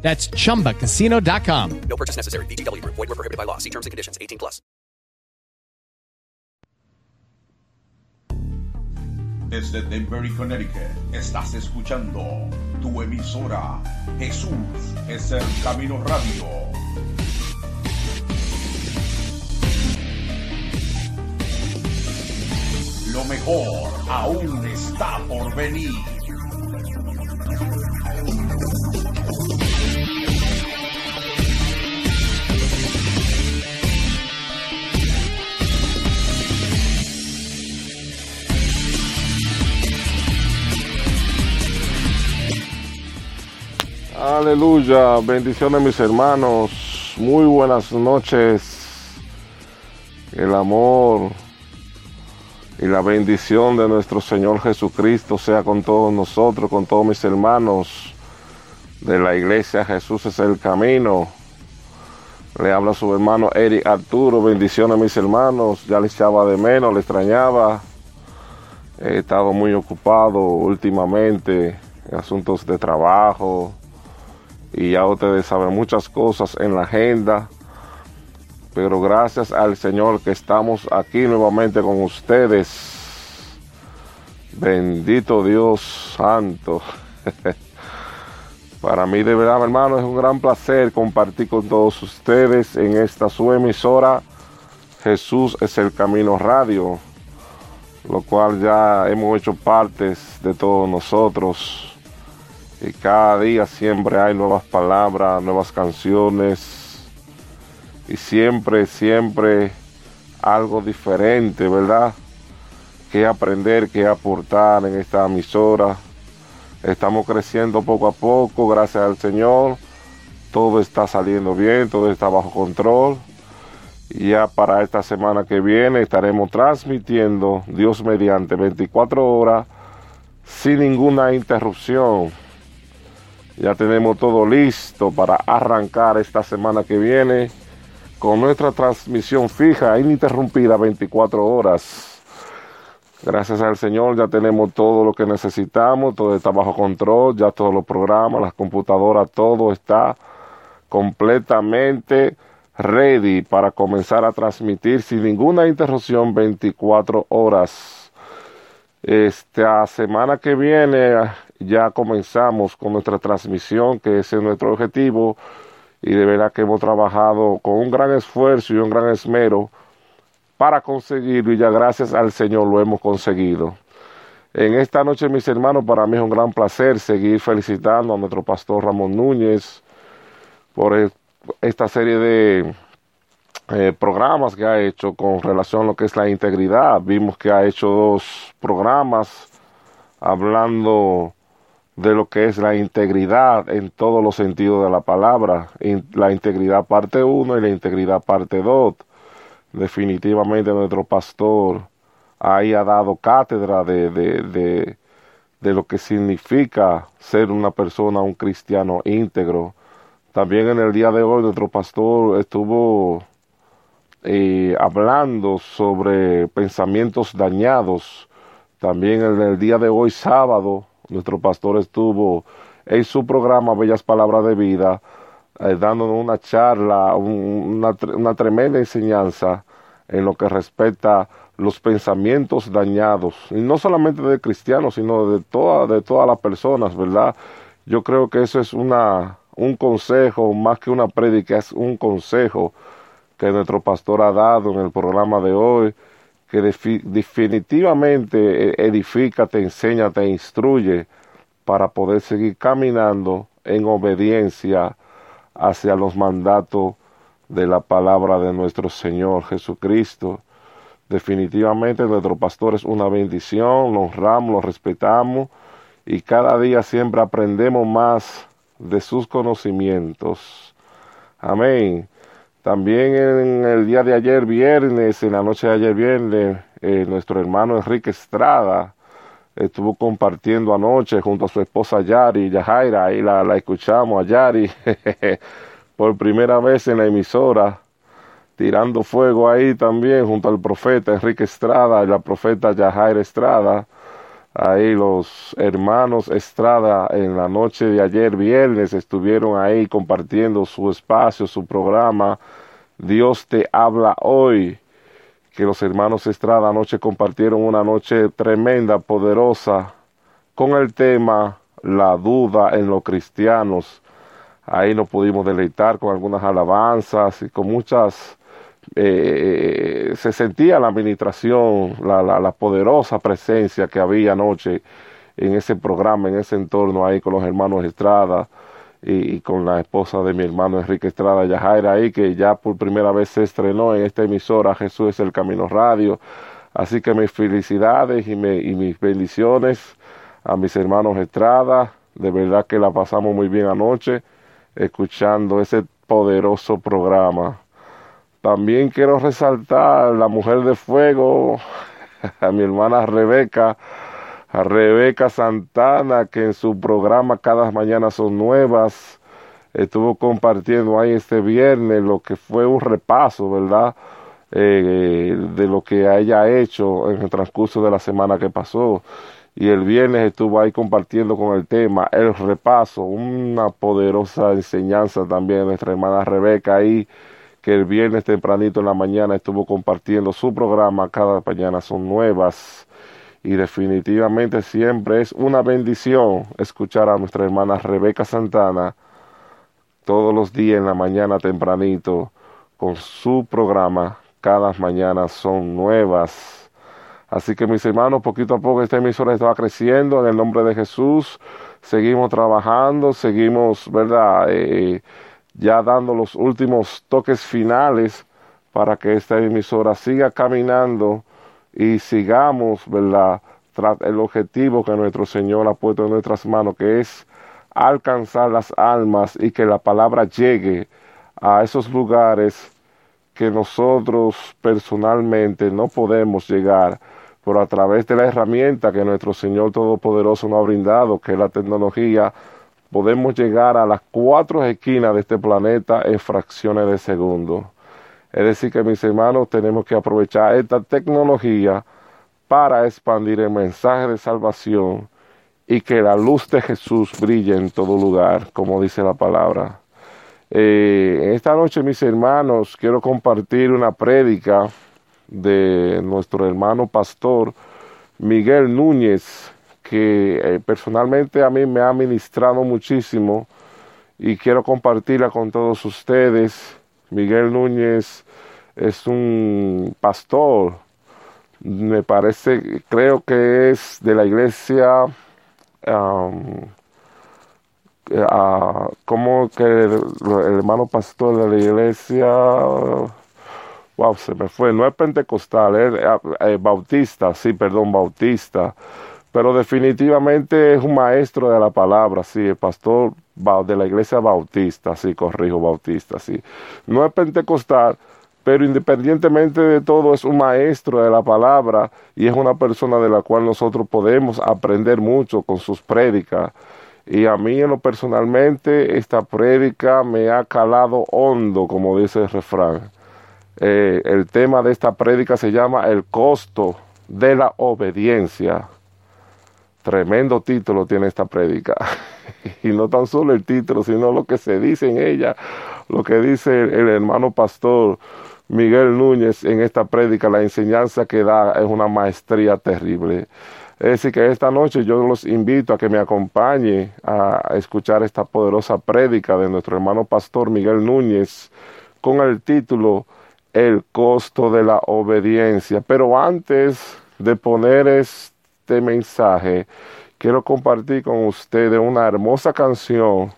That's chumbacasino.com. No purchase necessary. VGW Group. Void were prohibited by law. See terms and conditions. 18 plus. Desde Denver, Connecticut, estás escuchando tu emisora Jesús es el Camino Radio. Lo mejor aún está por venir. Aleluya, bendiciones mis hermanos, muy buenas noches. El amor y la bendición de nuestro Señor Jesucristo sea con todos nosotros, con todos mis hermanos de la iglesia. Jesús es el camino. Le habla su hermano Eric Arturo, bendiciones mis hermanos. Ya les echaba de menos, le extrañaba. He estado muy ocupado últimamente en asuntos de trabajo, y ya ustedes saben muchas cosas en la agenda. Pero gracias al Señor que estamos aquí nuevamente con ustedes. Bendito Dios Santo. Para mí de verdad, hermano, es un gran placer compartir con todos ustedes en esta su emisora. Jesús es el Camino Radio, lo cual ya hemos hecho partes de todos nosotros y cada día siempre hay nuevas palabras, nuevas canciones. Y siempre, siempre algo diferente, ¿verdad? Que aprender, que aportar en esta emisora. Estamos creciendo poco a poco, gracias al Señor. Todo está saliendo bien, todo está bajo control. Y ya para esta semana que viene estaremos transmitiendo, Dios mediante, 24 horas sin ninguna interrupción. Ya tenemos todo listo para arrancar esta semana que viene con nuestra transmisión fija, ininterrumpida, 24 horas. Gracias al Señor ya tenemos todo lo que necesitamos, todo está bajo control, ya todos los programas, las computadoras, todo está completamente ready para comenzar a transmitir sin ninguna interrupción 24 horas. Esta semana que viene ya comenzamos con nuestra transmisión, que ese es nuestro objetivo, y de verdad que hemos trabajado con un gran esfuerzo y un gran esmero para conseguirlo, y ya gracias al Señor lo hemos conseguido. En esta noche, mis hermanos, para mí es un gran placer seguir felicitando a nuestro pastor Ramón Núñez por esta serie de eh, programas que ha hecho con relación a lo que es la integridad. Vimos que ha hecho dos programas hablando de lo que es la integridad en todos los sentidos de la palabra. La integridad parte 1 y la integridad parte 2. Definitivamente nuestro pastor ahí ha dado cátedra de, de, de, lo que significa ser una persona, un cristiano íntegro. También en el día de hoy nuestro pastor estuvo eh, hablando sobre pensamientos dañados. También en el día de hoy, sábado, nuestro pastor estuvo en su programa Bellas Palabras de Vida, eh, dándonos una charla, una, una tremenda enseñanza en lo que respecta los pensamientos dañados, y no solamente de cristianos, sino de, toda, de todas las personas, ¿verdad? Yo creo que eso es una, un consejo, más que una prédica, es un consejo que nuestro pastor ha dado en el programa de hoy, que definitivamente edifica, te enseña, te instruye para poder seguir caminando en obediencia hacia los mandatos de la palabra de nuestro Señor Jesucristo. Definitivamente nuestro pastor es una bendición, lo honramos, lo respetamos y cada día siempre aprendemos más de sus conocimientos. Amén. También en el día de ayer viernes, en la noche de ayer viernes, eh, nuestro hermano Enrique Estrada estuvo compartiendo anoche junto a su esposa Yari, Yajaira, ahí la, la escuchamos a Yari por primera vez en la emisora, tirando fuego ahí también junto al profeta Enrique Estrada y la profeta Yajaira Estrada. Ahí los hermanos Estrada en la noche de ayer viernes estuvieron ahí compartiendo su espacio, su programa. Dios te habla hoy que los hermanos Estrada anoche compartieron una noche tremenda, poderosa, con el tema la duda en los cristianos. Ahí nos pudimos deleitar con algunas alabanzas y con muchas... Eh, se sentía la administración, la, la, la poderosa presencia que había anoche en ese programa, en ese entorno ahí con los hermanos Estrada y, con la esposa de mi hermano Enrique Estrada Yajaira ahí, que ya por primera vez se estrenó en esta emisora Jesús es el Camino Radio. Así que mis felicidades y, me, y mis bendiciones a mis hermanos Estrada. De verdad que la pasamos muy bien anoche escuchando ese poderoso programa. También quiero resaltar la mujer de fuego, a mi hermana Rebeca, a Rebeca Santana, que en su programa Cada Mañana Son Nuevas, estuvo compartiendo ahí este viernes lo que fue un repaso, ¿verdad? Eh, de lo que haya hecho en el transcurso de la semana que pasó. Y el viernes estuvo ahí compartiendo con el tema el repaso, una poderosa enseñanza también de nuestra hermana Rebeca ahí, que el viernes tempranito en la mañana estuvo compartiendo su programa Cada Mañana Son Nuevas y definitivamente siempre es una bendición escuchar a nuestra hermana Rebeca Santana todos los días en la mañana tempranito con su programa cada mañana son nuevas. Así que mis hermanos, poquito a poco esta emisora está creciendo en el nombre de Jesús. Seguimos trabajando, seguimos, ¿verdad? Eh, ya dando los últimos toques finales para que esta emisora siga caminando y sigamos, ¿verdad? El objetivo que nuestro Señor ha puesto en nuestras manos, que es alcanzar las almas y que la palabra llegue a esos lugares que nosotros personalmente no podemos llegar, pero a través de la herramienta que nuestro Señor Todopoderoso nos ha brindado, que es la tecnología, podemos llegar a las cuatro esquinas de este planeta en fracciones de segundo. Es decir, que mis hermanos tenemos que aprovechar esta tecnología para expandir el mensaje de salvación y que la luz de Jesús brille en todo lugar, como dice la palabra. Eh, esta noche, mis hermanos, quiero compartir una prédica de nuestro hermano pastor Miguel Núñez, que eh, personalmente a mí me ha ministrado muchísimo y quiero compartirla con todos ustedes. Miguel Núñez es un pastor, me parece, creo que es de la iglesia, como que el, hermano pastor de la iglesia, wow, se me fue, no es pentecostal, es eh, bautista, sí, perdón, bautista, pero definitivamente es un maestro de la palabra, sí, el pastor de la iglesia bautista, sí, corrijo, bautista, sí. No es pentecostal, pero independientemente de todo es un maestro de la palabra y es una persona de la cual nosotros podemos aprender mucho con sus prédicas. Y a mí en lo personalmente esta prédica me ha calado hondo, como dice el refrán. Eh, el tema de esta prédica se llama el costo de la obediencia. Tremendo título tiene esta prédica. y no tan solo el título, sino lo que se dice en ella, lo que dice el, hermano pastor Miguel Núñez en esta prédica, la enseñanza que da es una maestría terrible. Es decir, que esta noche yo los invito a que me acompañe a escuchar esta poderosa prédica de nuestro hermano pastor Miguel Núñez con el título El costo de la obediencia. Pero antes de poner este mensaje, quiero compartir con ustedes una hermosa canción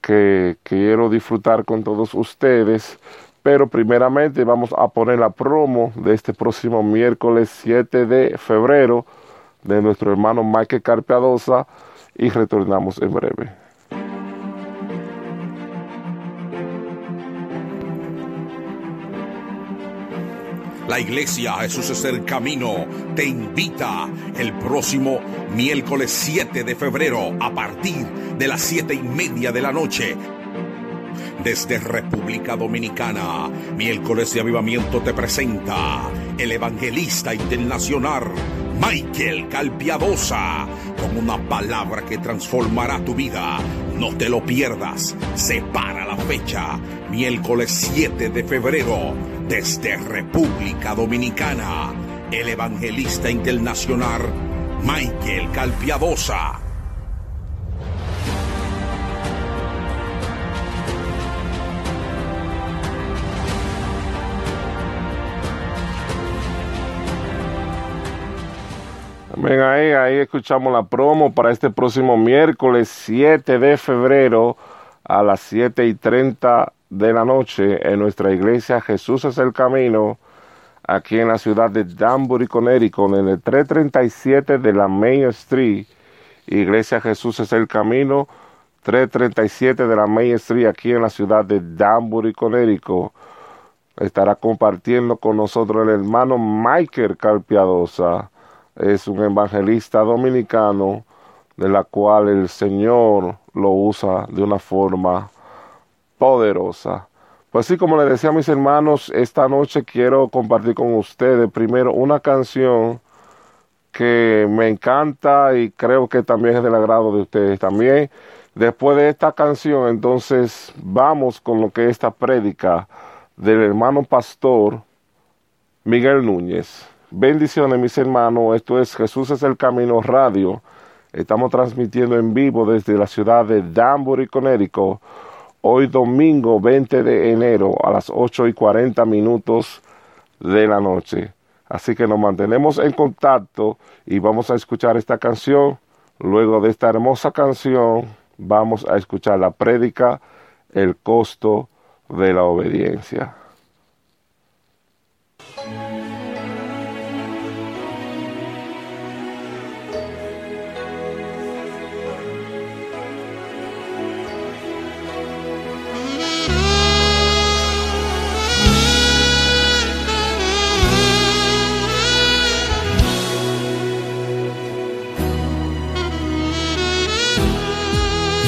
que quiero disfrutar con todos ustedes. Pero primeramente vamos a poner la promo de este próximo miércoles 7 de febrero de nuestro hermano Mike Carpiadosa y retornamos en breve. La iglesia Jesús es el camino. Te invita el próximo miércoles 7 de febrero a partir de las 7 y media de la noche. Desde República Dominicana, miércoles de avivamiento te presenta el evangelista internacional Michael Calpiadosa con una palabra que transformará tu vida. No te lo pierdas. Separa la fecha, miércoles 7 de febrero, desde República Dominicana. El evangelista internacional Michael Calpiadosa. Ven ahí, ahí escuchamos la promo para este próximo miércoles 7 de febrero a las 7 y 30 de la noche en nuestra iglesia Jesús es el Camino, aquí en la ciudad de Danbury, Connecticut, en el 337 de la Main Street. Iglesia Jesús es el Camino, 337 de la Main Street, aquí en la ciudad de Danbury, Connecticut. Estará compartiendo con nosotros el hermano Michael Calpiadosa es un evangelista dominicano de la cual el Señor lo usa de una forma poderosa. Pues sí, como les decía a mis hermanos, esta noche quiero compartir con ustedes primero una canción que me encanta y creo que también es del agrado de ustedes también. Después de esta canción, entonces vamos con lo que es esta prédica del hermano pastor Miguel Núñez. Bendiciones mis hermanos, esto es Jesús es el Camino Radio. Estamos transmitiendo en vivo desde la ciudad de Danbury, Connecticut, hoy domingo 20 de enero a las 8 y 40 minutos de la noche. Así que nos mantenemos en contacto y vamos a escuchar esta canción. Luego de esta hermosa canción vamos a escuchar la prédica, el costo de la obediencia.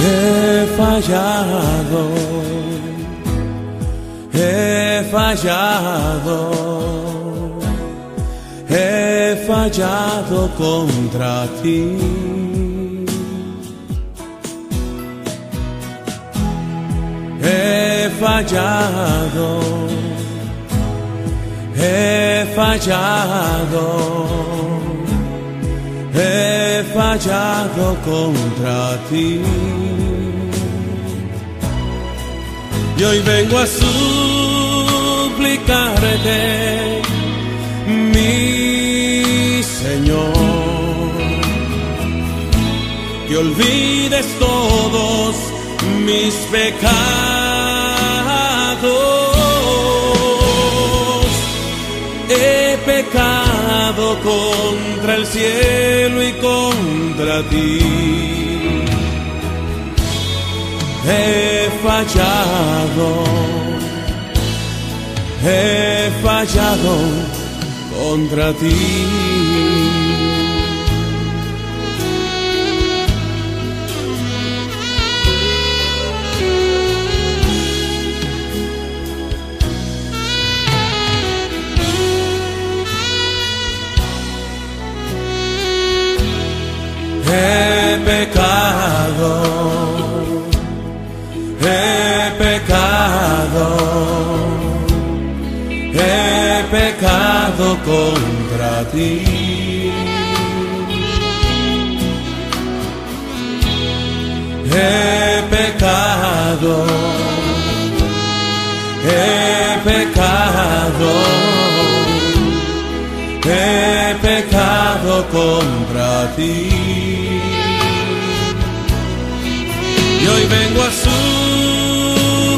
He fallado, he fallado, he fallado contra ti. He fallado, he fallado he fallado contra ti. Y hoy vengo a suplicarte, mi Señor, que olvides todos mis pecados. He pecado contra el cielo y contra ti. He fallado, he fallado contra ti. He pecado, he pecado, he pecado contra ti. He pecado, he pecado, he pecado contra ti. Vengo a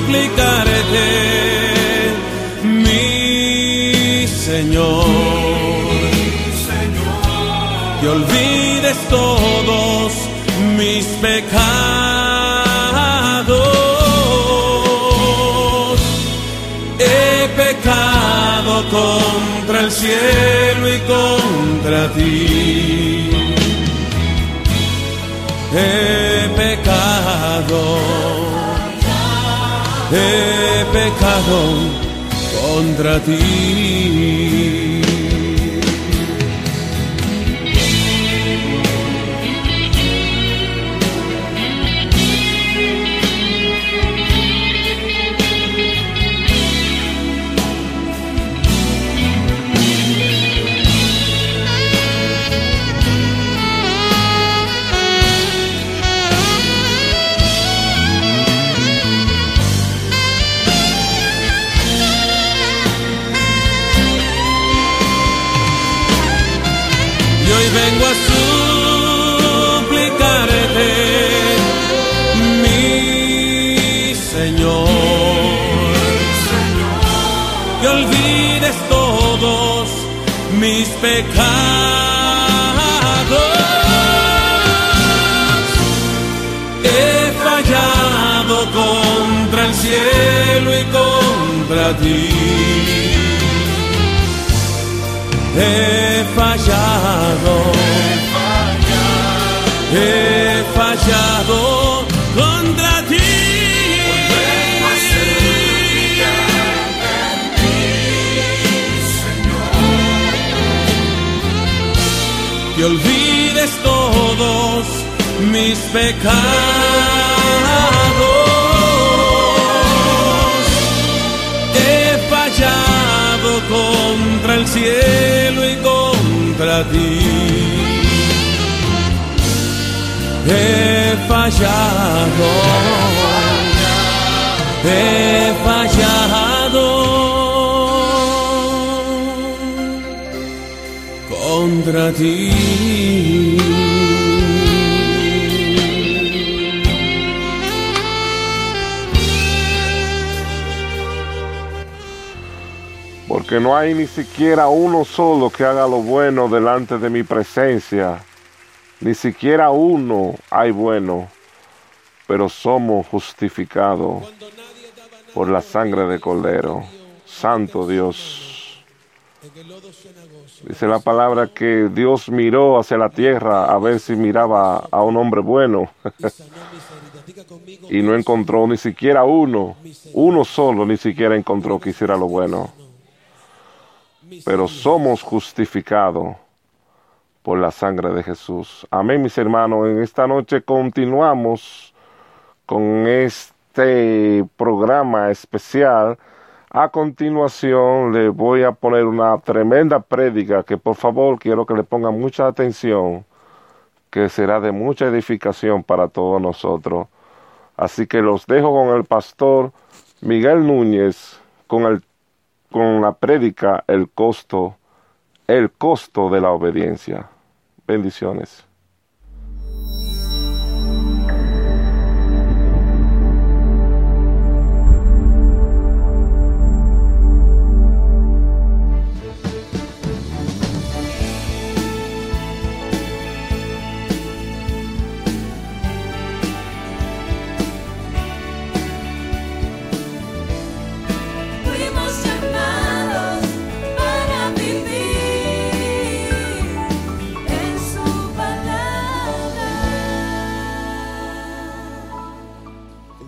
suplicarte, mi Señor, que olvides todos mis pecados. He pecado contra el cielo y contra ti. He pecado, he pecado contra ti. Ti. He fallado, he fallado contra ti. Que olvides todos mis pecados. Cielo y contra ti. He fallado, he fallado contra ti. Porque no hay ni siquiera uno solo que haga lo bueno delante de mi presencia, ni siquiera uno hay bueno, pero somos justificados por la sangre de Cordero. Santo Dios. Dice la palabra que Dios miró hacia la tierra a ver si miraba a un hombre bueno y no encontró ni siquiera uno, uno solo ni siquiera encontró que hiciera lo bueno pero somos justificados por la sangre de Jesús. Amén, mis hermanos. En esta noche continuamos con este programa especial. A continuación le voy a poner una tremenda prédica que por favor quiero que le pongan mucha atención, que será de mucha edificación para todos nosotros. Así que los dejo con el pastor Miguel Núñez con el con la prédica el costo, el costo de la obediencia. Bendiciones.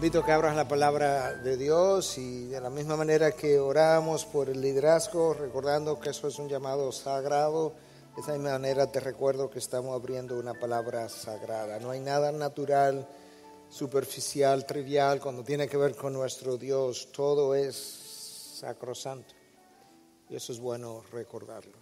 Invito a que abras la palabra de Dios y de la misma manera que oramos por el liderazgo, recordando que eso es un llamado sagrado, de esa misma manera te recuerdo que estamos abriendo una palabra sagrada. No hay nada natural, superficial, trivial cuando tiene que ver con nuestro Dios. Todo es sacrosanto. Y eso es bueno recordarlo.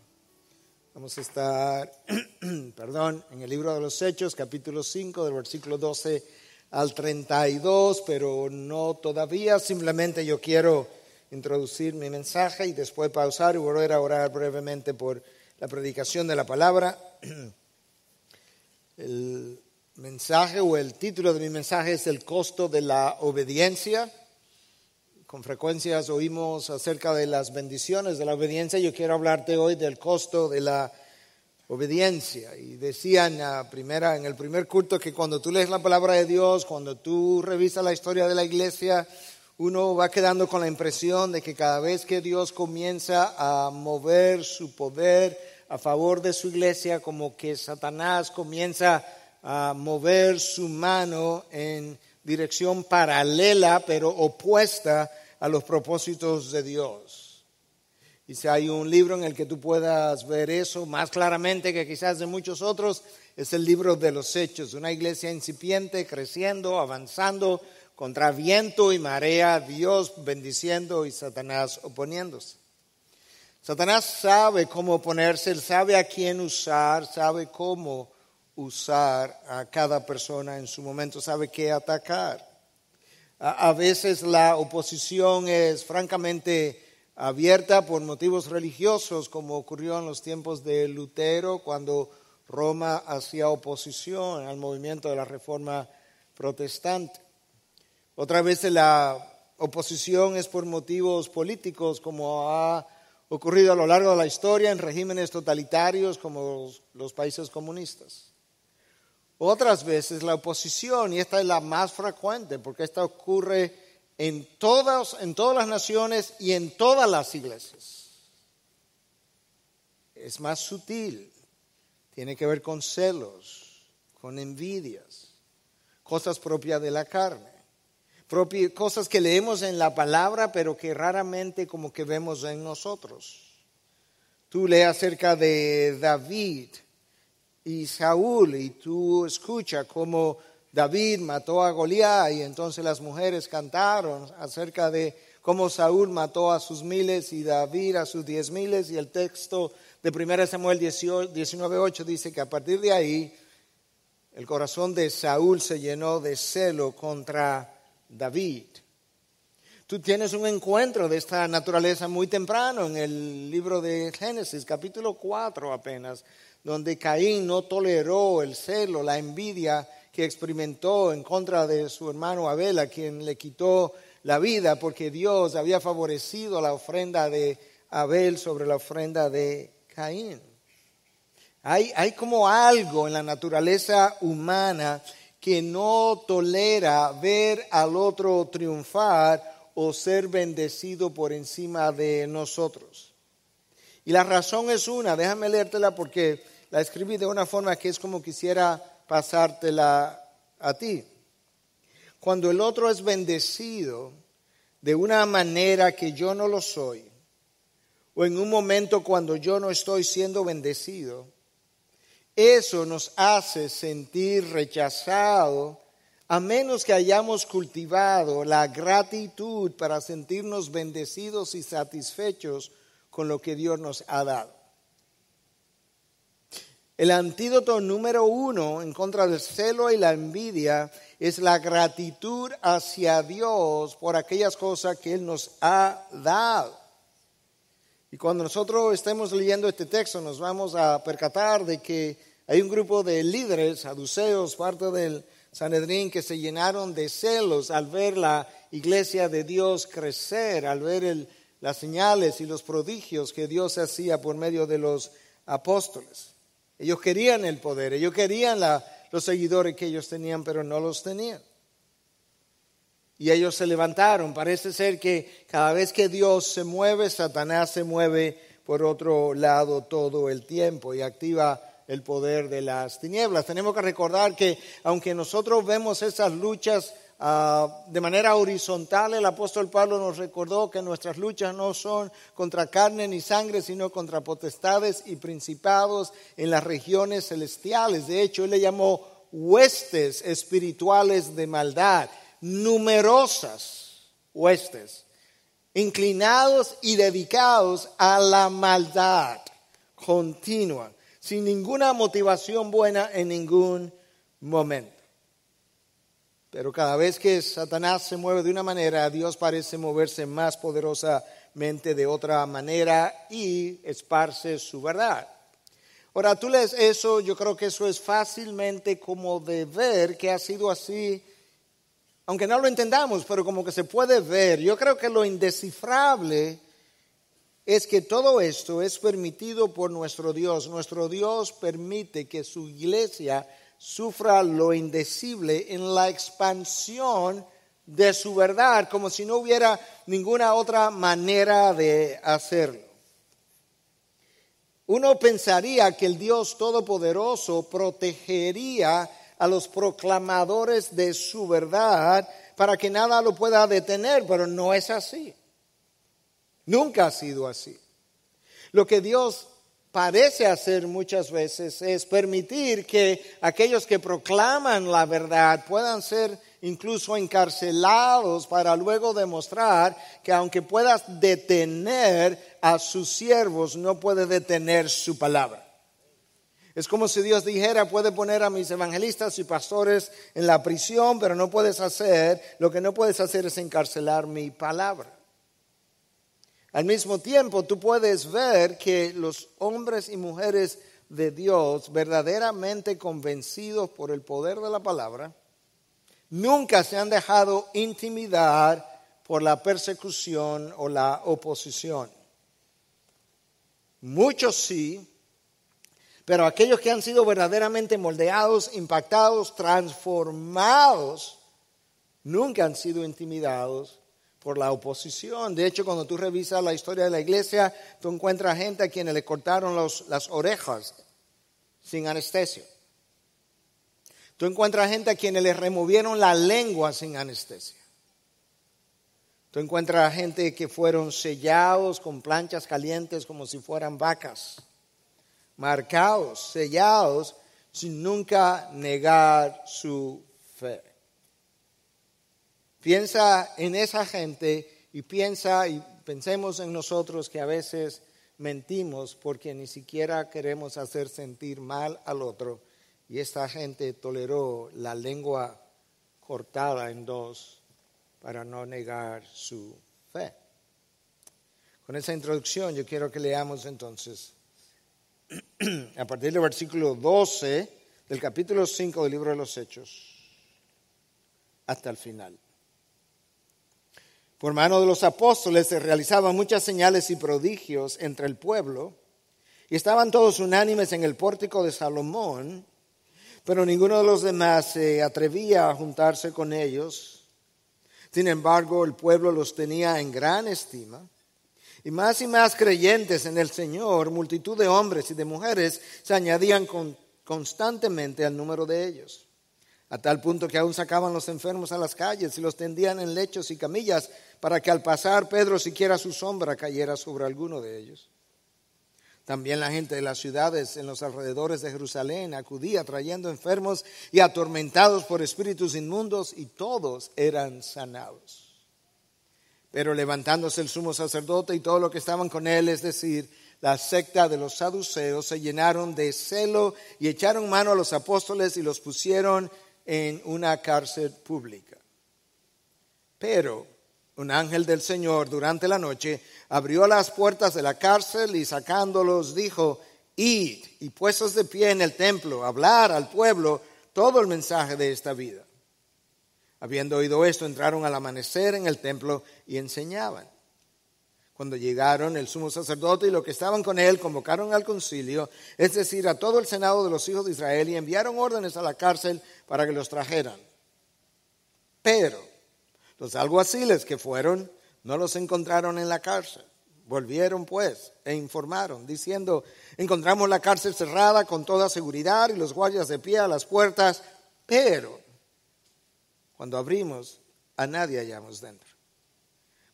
Vamos a estar, perdón, en el libro de los Hechos, capítulo 5, del versículo 12 al 32, pero no todavía, simplemente yo quiero introducir mi mensaje y después pausar y volver a orar brevemente por la predicación de la palabra. El mensaje o el título de mi mensaje es El costo de la obediencia. Con frecuencias oímos acerca de las bendiciones de la obediencia. Yo quiero hablarte hoy del costo de la obediencia. Y decían a primera, en el primer culto que cuando tú lees la palabra de Dios, cuando tú revisas la historia de la iglesia, uno va quedando con la impresión de que cada vez que Dios comienza a mover su poder a favor de su iglesia, como que Satanás comienza a mover su mano en dirección paralela, pero opuesta a los propósitos de Dios. Y si hay un libro en el que tú puedas ver eso más claramente que quizás de muchos otros, es el libro de los Hechos, una iglesia incipiente, creciendo, avanzando contra viento y marea, Dios bendiciendo y Satanás oponiéndose. Satanás sabe cómo oponerse, él sabe a quién usar, sabe cómo usar a cada persona en su momento, sabe qué atacar. A, veces la oposición es francamente abierta por motivos religiosos, como ocurrió en los tiempos de Lutero, cuando Roma hacía oposición al movimiento de la reforma protestante. Otra vez la oposición es por motivos políticos, como ha ocurrido a lo largo de la historia en regímenes totalitarios como los, los países comunistas. Otras veces la oposición, y esta es la más frecuente, porque esta ocurre en todas, en todas las naciones y en todas las iglesias. Es más sutil, tiene que ver con celos, con envidias, cosas propias de la carne, propi- cosas que leemos en la palabra, pero que raramente como que vemos en nosotros. Tú lees acerca de David y Saúl y tú escuchas cómo David mató a Goliat y entonces las mujeres cantaron acerca de cómo Saúl mató a sus miles y David a sus diez miles y el texto de 1 Samuel 19.8 dice que a partir de ahí el corazón de Saúl se llenó de celo contra David. Tú tienes un encuentro de esta naturaleza muy temprano en el libro de Génesis, capítulo 4 apenas, donde Caín no toleró el celo, la envidia que experimentó en contra de su hermano Abel, a quien le quitó la vida porque Dios había favorecido la ofrenda de Abel sobre la ofrenda de Caín. Hay, hay como algo en la naturaleza humana que no tolera ver al otro triunfar o ser bendecido por encima de nosotros. Y la razón es una, déjame leértela porque la escribí de una forma que es como quisiera pasártela a ti. Cuando el otro es bendecido de una manera que yo no lo soy, o en un momento cuando yo no estoy siendo bendecido, eso nos hace sentir rechazado a menos que hayamos cultivado la gratitud para sentirnos bendecidos y satisfechos con lo que Dios nos ha dado. El antídoto número uno en contra del celo y la envidia es la gratitud hacia Dios por aquellas cosas que Él nos ha dado. Y cuando nosotros estemos leyendo este texto nos vamos a percatar de que hay un grupo de líderes, saduceos, parte del Sanedrín, que se llenaron de celos al ver la iglesia de Dios crecer, al ver las señales y los prodigios que Dios hacía por medio de los apóstoles. Ellos querían el poder, ellos querían los seguidores que ellos tenían, pero no los tenían. Y ellos se levantaron. Parece ser que cada vez que Dios se mueve, Satanás se mueve por otro lado todo el tiempo y activa el poder de las tinieblas. Tenemos que recordar que aunque nosotros vemos esas luchas ah, de manera horizontal, el apóstol Pablo nos recordó que nuestras luchas no son contra carne ni sangre, sino contra potestades y principados en las regiones celestiales. De hecho, él le llamó huestes espirituales de maldad, numerosas huestes, inclinados y dedicados a la maldad continua, sin ninguna motivación buena en ningún momento. Pero cada vez que Satanás se mueve de una manera, Dios parece moverse más poderosamente de otra manera y esparce su verdad. Ahora, tú lees eso, yo creo que eso es fácilmente como de ver que ha sido así, aunque no lo entendamos, pero como que se puede ver. Yo creo que lo indescifrable es que todo esto es permitido por nuestro Dios. Nuestro Dios permite que su iglesia sufra lo indecible en la expansión de su verdad como si no hubiera ninguna otra manera de hacerlo. Uno pensaría que el Dios Todopoderoso protegería a los proclamadores de su verdad para que nada lo pueda detener, pero no es así. Nunca ha sido así. Lo que Dios parece hacer muchas veces es permitir que aquellos que proclaman la verdad puedan ser incluso encarcelados para luego demostrar que aunque puedas detener a sus siervos, no puede detener su palabra. Es como si Dios dijera, puede poner a mis evangelistas y pastores en la prisión, pero no puedes hacer, lo que no puedes hacer es encarcelar mi palabra. Al mismo tiempo, tú puedes ver que los hombres y mujeres de Dios, verdaderamente convencidos por el poder de la palabra, nunca se han dejado intimidar por la persecución o la oposición. Muchos sí, pero aquellos que han sido verdaderamente moldeados, impactados, transformados, nunca han sido intimidados por la oposición. De hecho, cuando tú revisas la historia de la iglesia, tú encuentras gente a quienes le cortaron las orejas sin anestesia. Tú encuentras gente a quienes le removieron la lengua sin anestesia. Tú encuentras gente que fueron sellados con planchas calientes como si fueran vacas, marcados, sellados, sin nunca negar su fe. Piensa en esa gente y piensa y pensemos en nosotros que a veces mentimos porque ni siquiera queremos hacer sentir mal al otro y esta gente toleró la lengua cortada en dos para no negar su fe. Con esa introducción yo quiero que leamos entonces a partir del versículo 12 del capítulo 5 del libro de los Hechos hasta el final. Por mano de los apóstoles se realizaban muchas señales y prodigios entre el pueblo y estaban todos unánimes en el pórtico de Salomón, pero ninguno de los demás se atrevía a juntarse con ellos. Sin embargo, el pueblo los tenía en gran estima. Y más y más creyentes en el Señor, multitud de hombres y de mujeres se añadían con- constantemente al número de ellos, a tal punto que aún sacaban los enfermos a las calles y los tendían en lechos y camillas para que al pasar Pedro siquiera su sombra cayera sobre alguno de ellos. También la gente de las ciudades en los alrededores de Jerusalén acudía trayendo enfermos y atormentados por espíritus inmundos y todos eran sanados. Pero levantándose el sumo sacerdote y todo lo que estaban con él, es decir, la secta de los saduceos, se llenaron de celo y echaron mano a los apóstoles y los pusieron en una cárcel pública. Pero un ángel del Señor durante la noche abrió las puertas de la cárcel y sacándolos dijo, id y puestos de pie en el templo, hablar al pueblo todo el mensaje de esta vida. Habiendo oído esto, entraron al amanecer en el templo y enseñaban. Cuando llegaron el sumo sacerdote y los que estaban con él convocaron al concilio, es decir, a todo el senado de los hijos de Israel, y enviaron órdenes a la cárcel para que los trajeran. Pero los alguaciles que fueron no los encontraron en la cárcel. Volvieron pues e informaron, diciendo, encontramos la cárcel cerrada con toda seguridad y los guardias de pie a las puertas, pero cuando abrimos, a nadie hallamos dentro.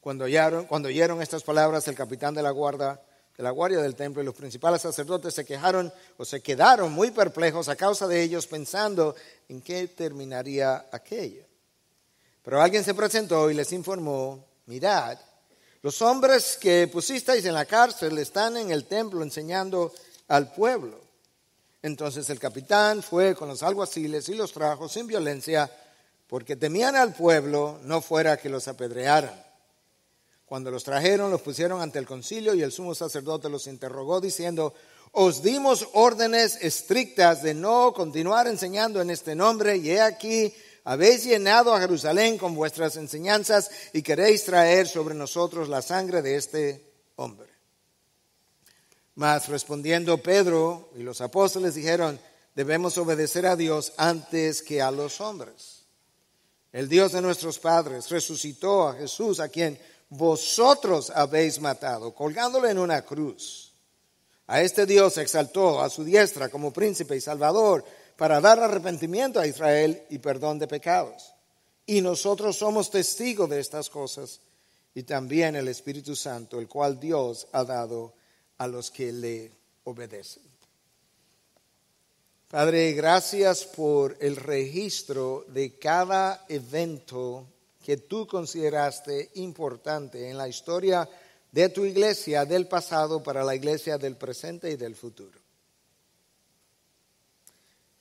Cuando oyeron, estas palabras, el capitán de la guardia, de la guardia del templo y los principales sacerdotes se quejaron o se quedaron muy perplejos a causa de ellos, pensando en qué terminaría aquello. Pero alguien se presentó y les informó, mirad, los hombres que pusisteis en la cárcel están en el templo enseñando al pueblo. Entonces el capitán fue con los alguaciles y los trajo sin violencia, porque temían al pueblo, no fuera que los apedrearan. Cuando los trajeron, los pusieron ante el concilio y el sumo sacerdote los interrogó diciendo, os dimos órdenes estrictas de no continuar enseñando en este nombre y he aquí, habéis llenado a Jerusalén con vuestras enseñanzas y queréis traer sobre nosotros la sangre de este hombre. Mas respondiendo Pedro y los apóstoles dijeron, debemos obedecer a Dios antes que a los hombres. el Dios de nuestros padres, resucitó a Jesús, a quien vosotros habéis matado, colgándole en una cruz. A este Dios exaltó a su diestra como príncipe y salvador para dar arrepentimiento a Israel y perdón de pecados. Y nosotros somos testigos de estas cosas y también el Espíritu Santo, el cual Dios ha dado a los que le obedecen. Padre, gracias por el registro de cada evento que tú consideraste importante en la historia de tu iglesia del pasado para la iglesia del presente y del futuro.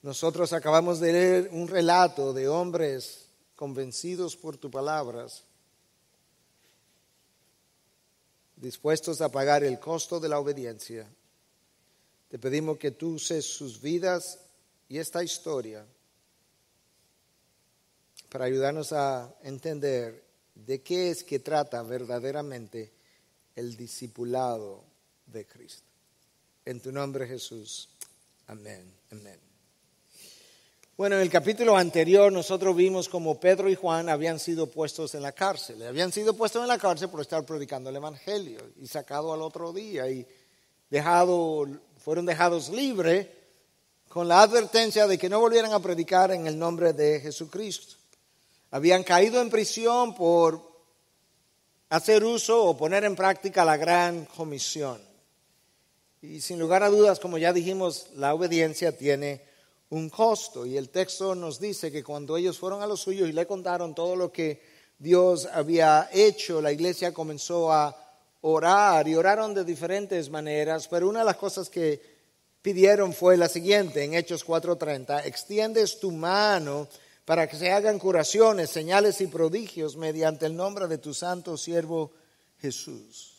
Nosotros acabamos de leer un relato de hombres convencidos por tus palabras, dispuestos a pagar el costo de la obediencia. Te pedimos que tú uses sus vidas y esta historia para ayudarnos a entender de qué es que trata verdaderamente el discipulado de Cristo. En tu nombre Jesús. Amén. Amén. Bueno, en el capítulo anterior nosotros vimos como Pedro y Juan habían sido puestos en la cárcel. Habían sido puestos en la cárcel por estar predicando el Evangelio y sacado al otro día y dejado, fueron dejados libres con la advertencia de que no volvieran a predicar en el nombre de Jesucristo. Habían caído en prisión por hacer uso o poner en práctica la gran comisión. Y sin lugar a dudas, como ya dijimos, la obediencia tiene un costo. Y el texto nos dice que cuando ellos fueron a los suyos y le contaron todo lo que Dios había hecho, la iglesia comenzó a orar y oraron de diferentes maneras, pero una de las cosas que pidieron fue la siguiente, en Hechos 4:30, extiendes tu mano para que se hagan curaciones, señales y prodigios mediante el nombre de tu santo siervo Jesús.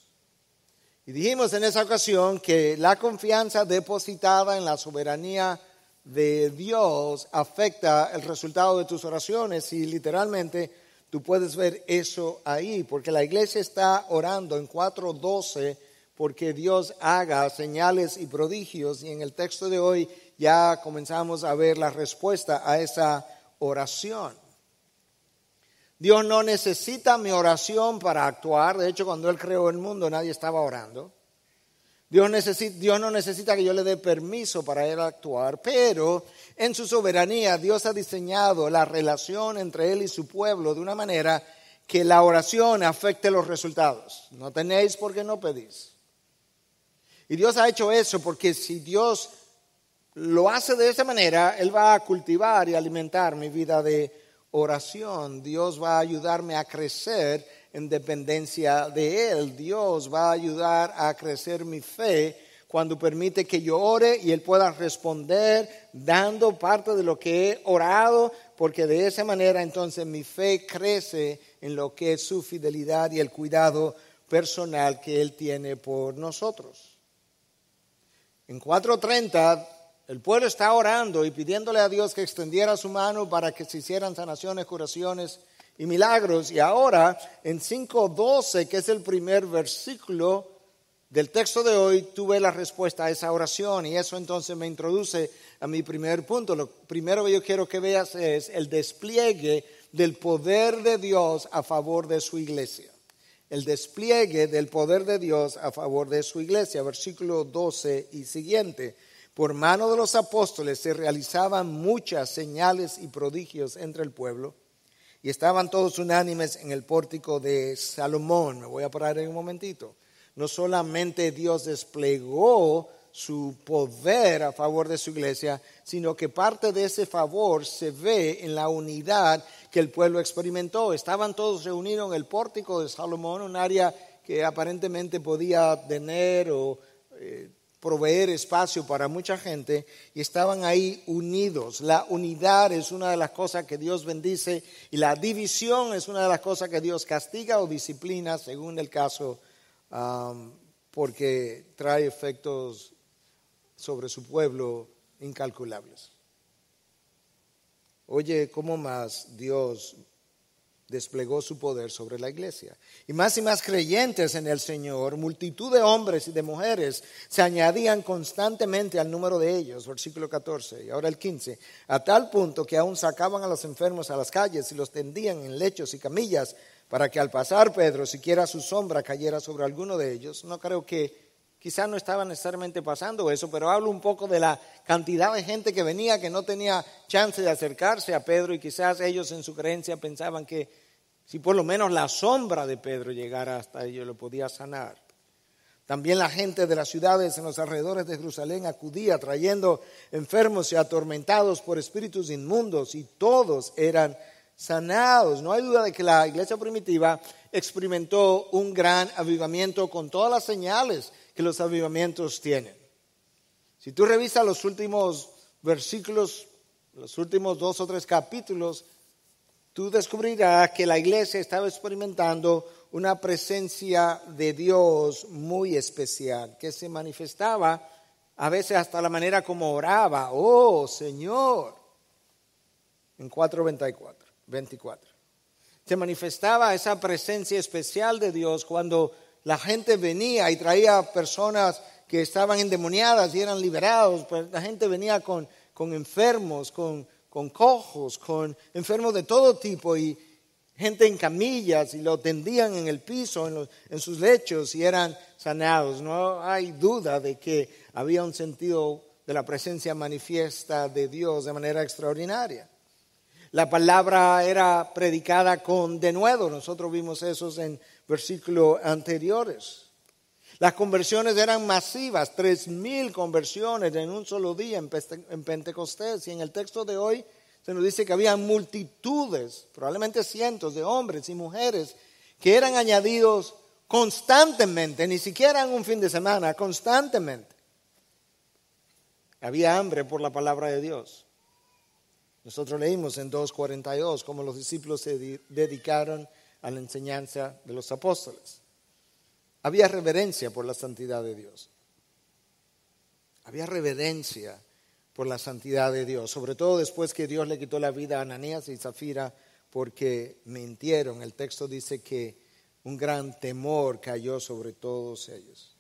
Y dijimos en esa ocasión que la confianza depositada en la soberanía de Dios afecta el resultado de tus oraciones y literalmente tú puedes ver eso ahí, porque la iglesia está orando en 4.12 porque Dios haga señales y prodigios y en el texto de hoy ya comenzamos a ver la respuesta a esa oración. Dios no necesita mi oración para actuar, de hecho cuando Él creó el mundo nadie estaba orando. Dios, Dios no necesita que yo le dé permiso para él actuar, pero en su soberanía Dios ha diseñado la relación entre él y su pueblo de una manera que la oración afecte los resultados. No tenéis porque no pedís. Y Dios ha hecho eso porque si Dios lo hace de esa manera, Él va a cultivar y alimentar mi vida de oración. Dios va a ayudarme a crecer en dependencia de Él. Dios va a ayudar a crecer mi fe cuando permite que yo ore y Él pueda responder dando parte de lo que he orado, porque de esa manera entonces mi fe crece en lo que es su fidelidad y el cuidado personal que Él tiene por nosotros. En 4.30 el pueblo está orando y pidiéndole a Dios que extendiera su mano para que se hicieran sanaciones, curaciones y milagros. Y ahora, en 5.12, que es el primer versículo del texto de hoy, tuve la respuesta a esa oración. Y eso entonces me introduce a mi primer punto. Lo primero que yo quiero que veas es el despliegue del poder de Dios a favor de su iglesia. El despliegue del poder de Dios a favor de su iglesia. Versículo 12 y siguiente. Por mano de los apóstoles se realizaban muchas señales y prodigios entre el pueblo y estaban todos unánimes en el pórtico de Salomón. Me voy a parar en un momentito. No solamente Dios desplegó su poder a favor de su iglesia, sino que parte de ese favor se ve en la unidad que el pueblo experimentó. Estaban todos reunidos en el pórtico de Salomón, un área que aparentemente podía tener o eh, proveer espacio para mucha gente y estaban ahí unidos. La unidad es una de las cosas que Dios bendice y la división es una de las cosas que Dios castiga o disciplina según el caso um, porque trae efectos sobre su pueblo incalculables. Oye, ¿cómo más Dios desplegó su poder sobre la iglesia. Y más y más creyentes en el Señor, multitud de hombres y de mujeres se añadían constantemente al número de ellos, versículo 14 y ahora el 15, a tal punto que aún sacaban a los enfermos a las calles y los tendían en lechos y camillas para que al pasar Pedro, siquiera su sombra cayera sobre alguno de ellos. No creo que quizás no estaba necesariamente pasando eso, pero hablo un poco de la cantidad de gente que venía que no tenía chance de acercarse a Pedro y quizás ellos en su creencia pensaban que si por lo menos la sombra de Pedro llegara hasta ellos lo podía sanar. También la gente de las ciudades en los alrededores de Jerusalén acudía trayendo enfermos y atormentados por espíritus inmundos y todos eran sanados. No hay duda de que la iglesia primitiva experimentó un gran avivamiento con todas las señales que los avivamientos tienen. Si tú revisas los últimos versículos, los últimos dos o tres capítulos, tú descubrirás que la iglesia estaba experimentando una presencia de Dios muy especial, que se manifestaba a veces hasta la manera como oraba, oh Señor, en 4.24, 24. Se manifestaba esa presencia especial de Dios cuando la gente venía y traía personas que estaban endemoniadas y eran liberados, pues la gente venía con, con enfermos, con, con cojos, con enfermos de todo tipo y gente en camillas y lo tendían en el piso, en, los- en sus lechos y eran sanados. No hay duda de que había un sentido de la presencia manifiesta de Dios de manera extraordinaria. La palabra era predicada con denuedo. Nosotros vimos esos en versículos anteriores. Las conversiones eran masivas, tres mil conversiones en un solo día en Pentecostés. Y en el texto de hoy se nos dice que había multitudes, probablemente cientos de hombres y mujeres que eran añadidos constantemente, ni siquiera en un fin de semana, constantemente. Había hambre por la palabra de Dios. Nosotros leímos en 2.42 cómo los discípulos se di- dedicaron a la enseñanza de los apóstoles. Había reverencia por la santidad de Dios. Había reverencia por la santidad de Dios, sobre todo después que Dios le quitó la vida a Ananías y Zafira porque mintieron. El texto dice que un gran temor cayó sobre todos ellos.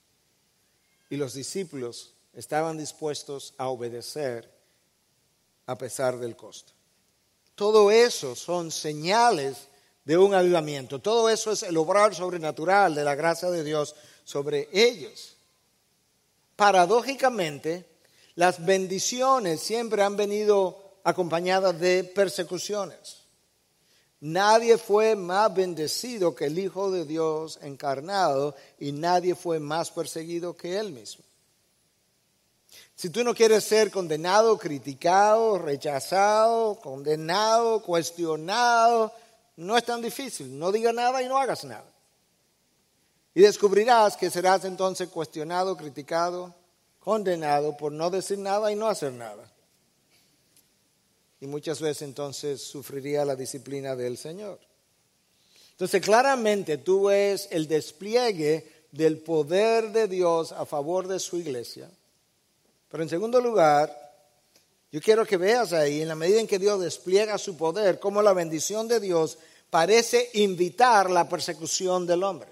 Y los discípulos estaban dispuestos a obedecer a pesar del costo. Todo eso son señales de un avivamiento. Todo eso es el obrar sobrenatural de la gracia de Dios sobre ellos. Paradójicamente, las bendiciones siempre han venido acompañadas de persecuciones. Nadie fue más bendecido que el Hijo de Dios encarnado y nadie fue más perseguido que Él mismo. Si tú no quieres ser condenado, criticado, rechazado, condenado, cuestionado, no es tan difícil. No digas nada y no hagas nada. Y descubrirás que serás entonces cuestionado, criticado, condenado por no decir nada y no hacer nada. Y muchas veces entonces sufriría la disciplina del Señor. Entonces claramente tú ves el despliegue del poder de Dios a favor de su iglesia. Pero en segundo lugar, yo quiero que veas ahí, en la medida en que Dios despliega su poder, cómo la bendición de Dios parece invitar la persecución del hombre.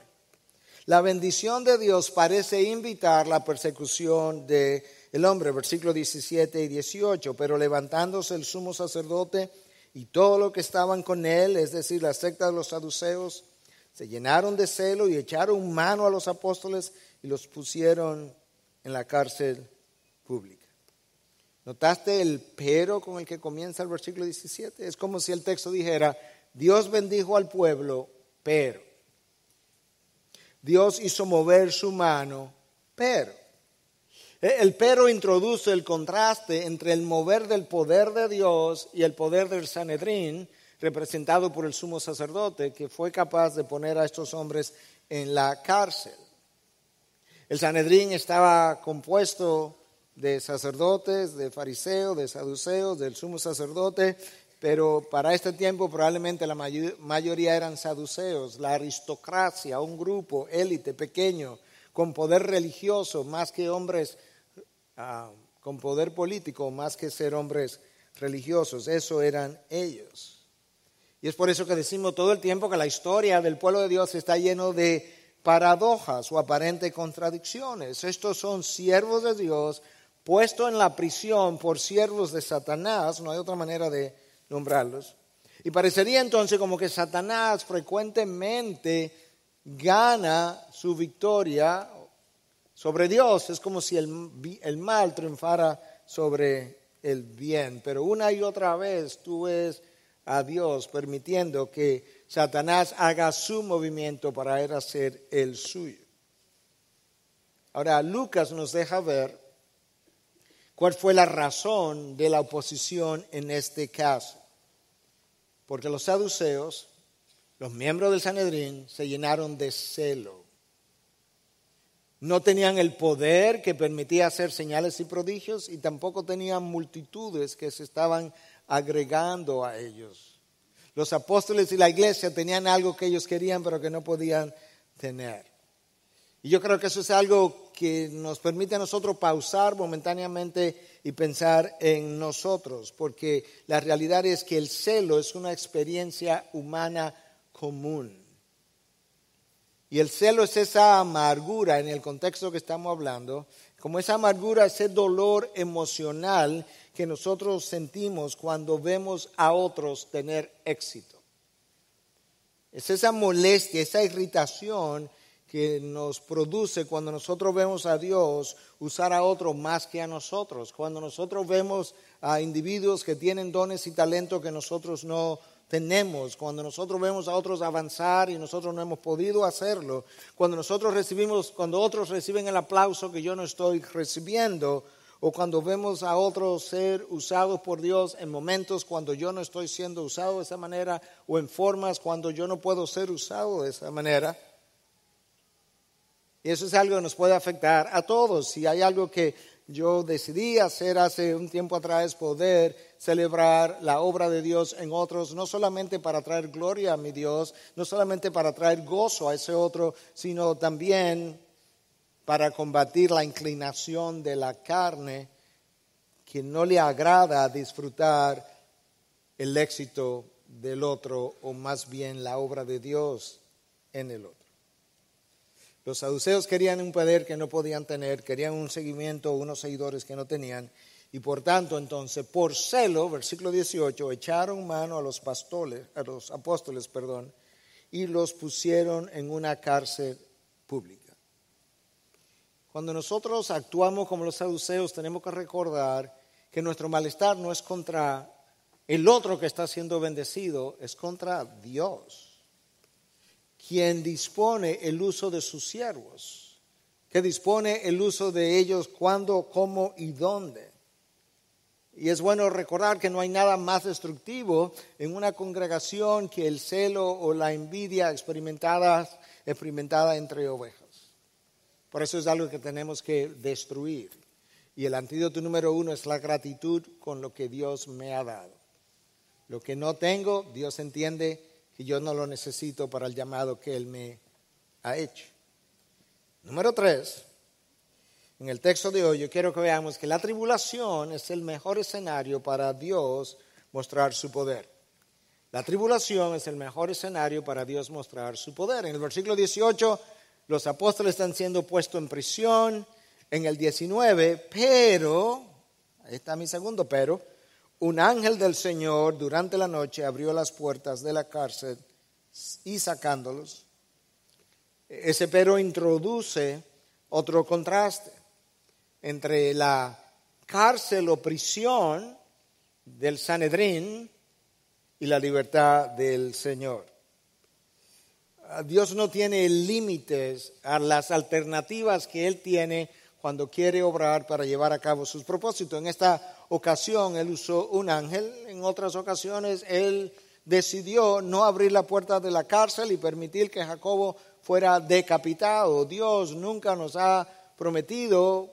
La bendición de Dios parece invitar la persecución del hombre, versículos 17 y 18. Pero levantándose el sumo sacerdote y todo lo que estaban con él, es decir, la secta de los saduceos, se llenaron de celo y echaron mano a los apóstoles y los pusieron en la cárcel pública. ¿Notaste el pero con el que comienza el versículo 17? Es como si el texto dijera, Dios bendijo al pueblo, pero. Dios hizo mover su mano, pero. E, El pero introduce el contraste entre el mover del poder de Dios y el poder del Sanedrín, representado por el sumo sacerdote, que fue capaz de poner a estos hombres en la cárcel. El Sanedrín estaba compuesto de sacerdotes, de fariseos, de saduceos, del sumo sacerdote, pero para este tiempo probablemente la mayo- mayoría eran saduceos, la aristocracia, un grupo élite pequeño con poder religioso más que hombres ah, con poder político más que ser hombres religiosos, eso eran ellos. Y es por eso que decimos todo el tiempo que la historia del pueblo de Dios está lleno de paradojas o aparentes contradicciones. Estos son siervos de Dios puestos en la prisión por siervos de Satanás, no hay otra manera de nombrarlos. Y parecería entonces como que Satanás frecuentemente gana su victoria sobre Dios. Es como si el, el mal triunfara sobre el bien. Pero una y otra vez tú ves a Dios permitiendo que Satanás haga su movimiento para él hacer el suyo. Ahora, Lucas nos deja ver cuál fue la razón de la oposición en este caso. Porque los saduceos, los miembros del Sanedrín, se llenaron de celo. No tenían el poder que permitía hacer señales y prodigios y tampoco tenían multitudes que se estaban agregando a ellos. Los apóstoles y la iglesia tenían algo que ellos querían pero que no podían tener. Y yo creo que eso es algo que nos permite a nosotros pausar momentáneamente y pensar en nosotros, porque la realidad es que el celo es una experiencia humana común. Y el celo es esa amargura en el contexto que estamos hablando, como esa amargura, ese dolor emocional que nosotros sentimos cuando vemos a otros tener éxito. Es esa molestia, esa irritación que nos produce cuando nosotros vemos a Dios usar a otros más que a nosotros, cuando nosotros vemos a individuos que tienen dones y talentos que nosotros no tenemos, cuando nosotros vemos a otros avanzar y nosotros no hemos podido hacerlo, cuando nosotros recibimos, cuando otros reciben el aplauso que yo no estoy recibiendo, o cuando vemos a otros ser usados por Dios en momentos cuando yo no estoy siendo usado de esa manera, o en formas cuando yo no puedo ser usado de esa manera. Y eso es algo que nos puede afectar a todos. Si hay algo que yo decidí hacer hace un tiempo atrás, poder celebrar la obra de Dios en otros, no solamente para traer gloria a mi Dios, no solamente para traer gozo a ese otro, sino también para combatir la inclinación de la carne que no le agrada disfrutar el éxito del otro o más bien la obra de Dios en el otro. Los saduceos querían un poder que no podían tener, querían un seguimiento, unos seguidores que no tenían, y por tanto entonces, por celo, versículo 18, echaron mano a los pastores, a los apóstoles, perdón, y los pusieron en una cárcel pública. Cuando nosotros actuamos como los saduceos, tenemos que recordar que nuestro malestar no es contra el otro que está siendo bendecido, es contra Dios quien dispone el uso de sus siervos, que dispone el uso de ellos cuándo, cómo y dónde. Y es bueno recordar que no hay nada más destructivo en una congregación que el celo o la envidia experimentada, experimentada entre ovejas. Por eso es algo que tenemos que destruir. Y el antídoto número uno es la gratitud con lo que Dios me ha dado. Lo que no tengo, Dios entiende que yo no lo necesito para el llamado que Él me ha hecho. Número tres, en el texto de hoy yo quiero que veamos que la tribulación es el mejor escenario para Dios mostrar su poder. La tribulación es el mejor escenario para Dios mostrar su poder. En el versículo 18 los apóstoles están siendo puestos en prisión. En el 19, pero, ahí está mi segundo pero, un ángel del Señor durante la noche abrió las puertas de la cárcel y sacándolos. Ese pero introduce otro contraste entre la cárcel o prisión del Sanedrín y la libertad del Señor. Dios no tiene límites a las alternativas que Él tiene cuando quiere obrar para llevar a cabo sus propósitos. En esta ocasión Él usó un ángel, en otras ocasiones Él decidió no abrir la puerta de la cárcel y permitir que Jacobo fuera decapitado. Dios nunca nos ha prometido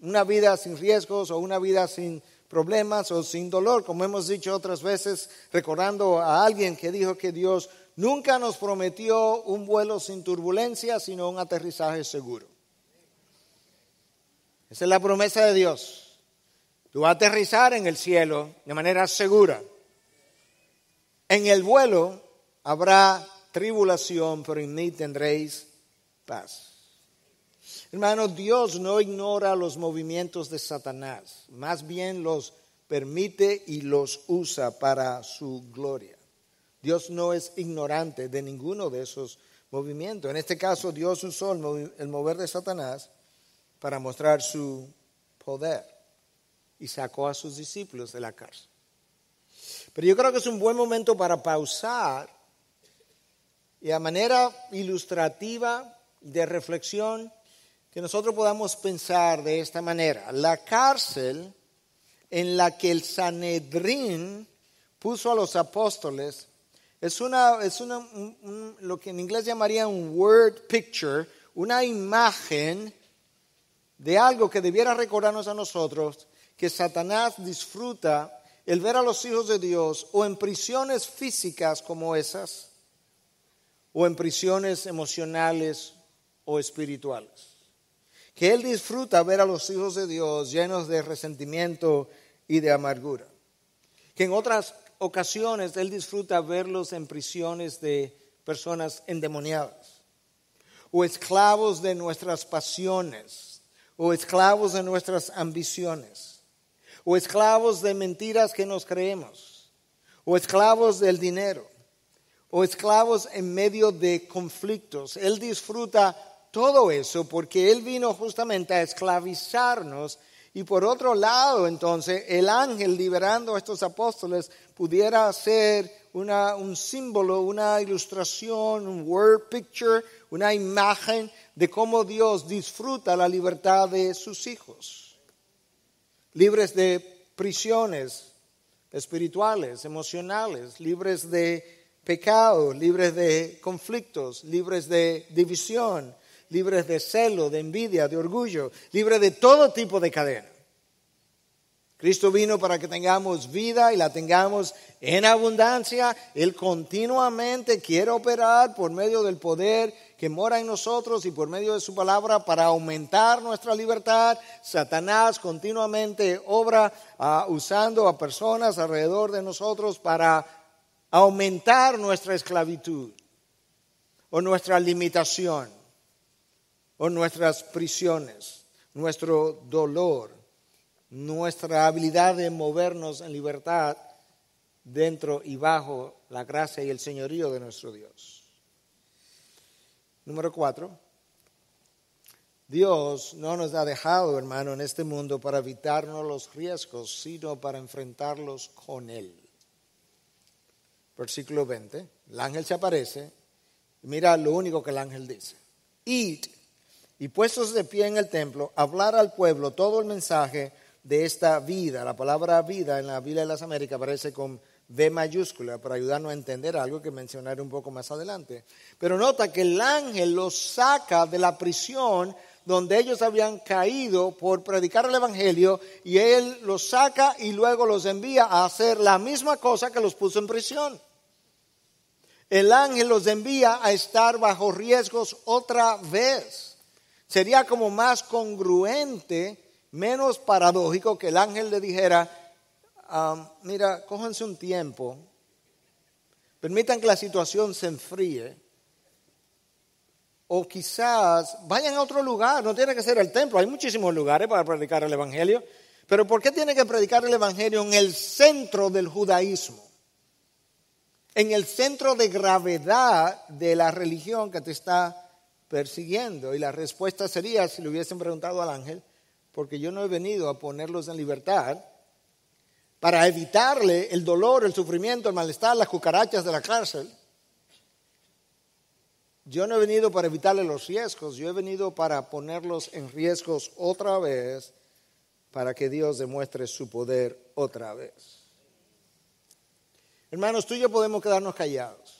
una vida sin riesgos o una vida sin problemas o sin dolor, como hemos dicho otras veces, recordando a alguien que dijo que Dios nunca nos prometió un vuelo sin turbulencia, sino un aterrizaje seguro. Esa es la promesa de Dios. Tú vas a aterrizar en el cielo de manera segura. En el vuelo habrá tribulación, pero en mí tendréis paz. Hermano, Dios no ignora los movimientos de Satanás, más bien los permite y los usa para su gloria. Dios no es ignorante de ninguno de esos movimientos. En este caso, Dios usó el mover de Satanás para mostrar su poder y sacó a sus discípulos de la cárcel. Pero yo creo que es un buen momento para pausar y a manera ilustrativa de reflexión que nosotros podamos pensar de esta manera. La cárcel en la que el Sanedrín puso a los apóstoles es una es una un- un- lo que en inglés llamaría un word picture, una imagen de algo que debiera recordarnos a nosotros que Satanás disfruta el ver a los hijos de Dios o en prisiones físicas como esas o en prisiones emocionales o espirituales. Que Él disfruta ver a los hijos de Dios llenos de resentimiento y de amargura. Que en otras ocasiones Él disfruta verlos en prisiones de personas endemoniadas o esclavos de nuestras pasiones o esclavos de nuestras ambiciones o esclavos de mentiras que nos creemos o esclavos del dinero o esclavos en medio de conflictos. Él disfruta todo eso porque Él vino justamente a esclavizarnos y por otro lado entonces el ángel liberando a estos apóstoles pudiera ser una, un símbolo, una ilustración, un word picture, una imagen de cómo Dios disfruta la libertad de sus hijos, libres de prisiones espirituales, emocionales, libres de pecado, libres de conflictos, libres de división, libres de celo, de envidia, de orgullo, libres de todo tipo de cadena. Cristo vino para que tengamos vida y la tengamos en abundancia. Él continuamente quiere operar por medio del poder que mora en nosotros y por medio de su palabra para aumentar nuestra libertad. Satanás continuamente obra ah, usando a personas alrededor de nosotros para aumentar nuestra esclavitud o nuestra limitación o nuestras prisiones, nuestro dolor, nuestra habilidad de movernos en libertad dentro y bajo la gracia y el señorío de nuestro Dios. Número cuatro. Dios no nos ha dejado, hermano, en este mundo para evitarnos los riesgos, sino para enfrentarlos con Él. Versículo 20. El ángel se aparece. Mira lo único que el ángel dice. Id y puestos de pie en el templo, hablar al pueblo todo el mensaje de esta vida. La palabra vida en la Biblia de las Américas aparece con V mayúscula para ayudarnos a entender algo que mencionaré un poco más adelante. Pero nota que el ángel los saca de la prisión donde ellos habían caído por predicar el Evangelio y él los saca y luego los envía a hacer la misma cosa que los puso en prisión. El ángel los envía a estar bajo riesgos otra vez. Sería como más congruente, menos paradójico que el ángel le dijera, ah, mira, cójanse un tiempo, permitan que la situación se enfríe, o quizás vayan a otro lugar, no tiene que ser el templo, hay muchísimos lugares para predicar el Evangelio, pero ¿por qué tiene que predicar el Evangelio en el centro del judaísmo? En el centro de gravedad de la religión que te está persiguiendo. Y la respuesta sería, si le hubiesen preguntado al ángel, porque yo no he venido a ponerlos en libertad para evitarle el dolor, el sufrimiento, el malestar, las cucarachas de la cárcel. Yo no he venido para evitarle los riesgos, yo he venido para ponerlos en riesgos otra vez, para que Dios demuestre su poder otra vez. Hermanos, tú y yo podemos quedarnos callados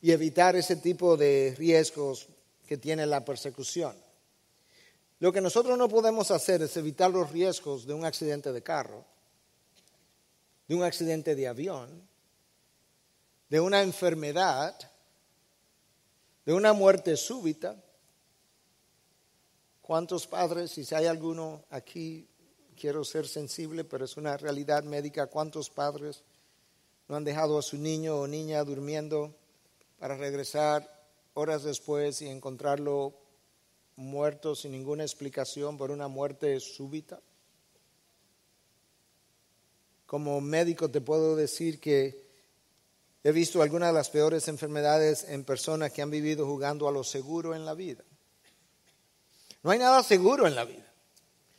y evitar ese tipo de riesgos que tiene la persecución. Lo que nosotros no podemos hacer es evitar los riesgos de un accidente de carro, de un accidente de avión, de una enfermedad, de una muerte súbita. ¿Cuántos padres, si hay alguno aquí, quiero ser sensible, pero es una realidad médica, cuántos padres no han dejado a su niño o niña durmiendo para regresar horas después y encontrarlo muerto sin ninguna explicación por una muerte súbita. Como médico te puedo decir que he visto algunas de las peores enfermedades en personas que han vivido jugando a lo seguro en la vida. No hay nada seguro en la vida.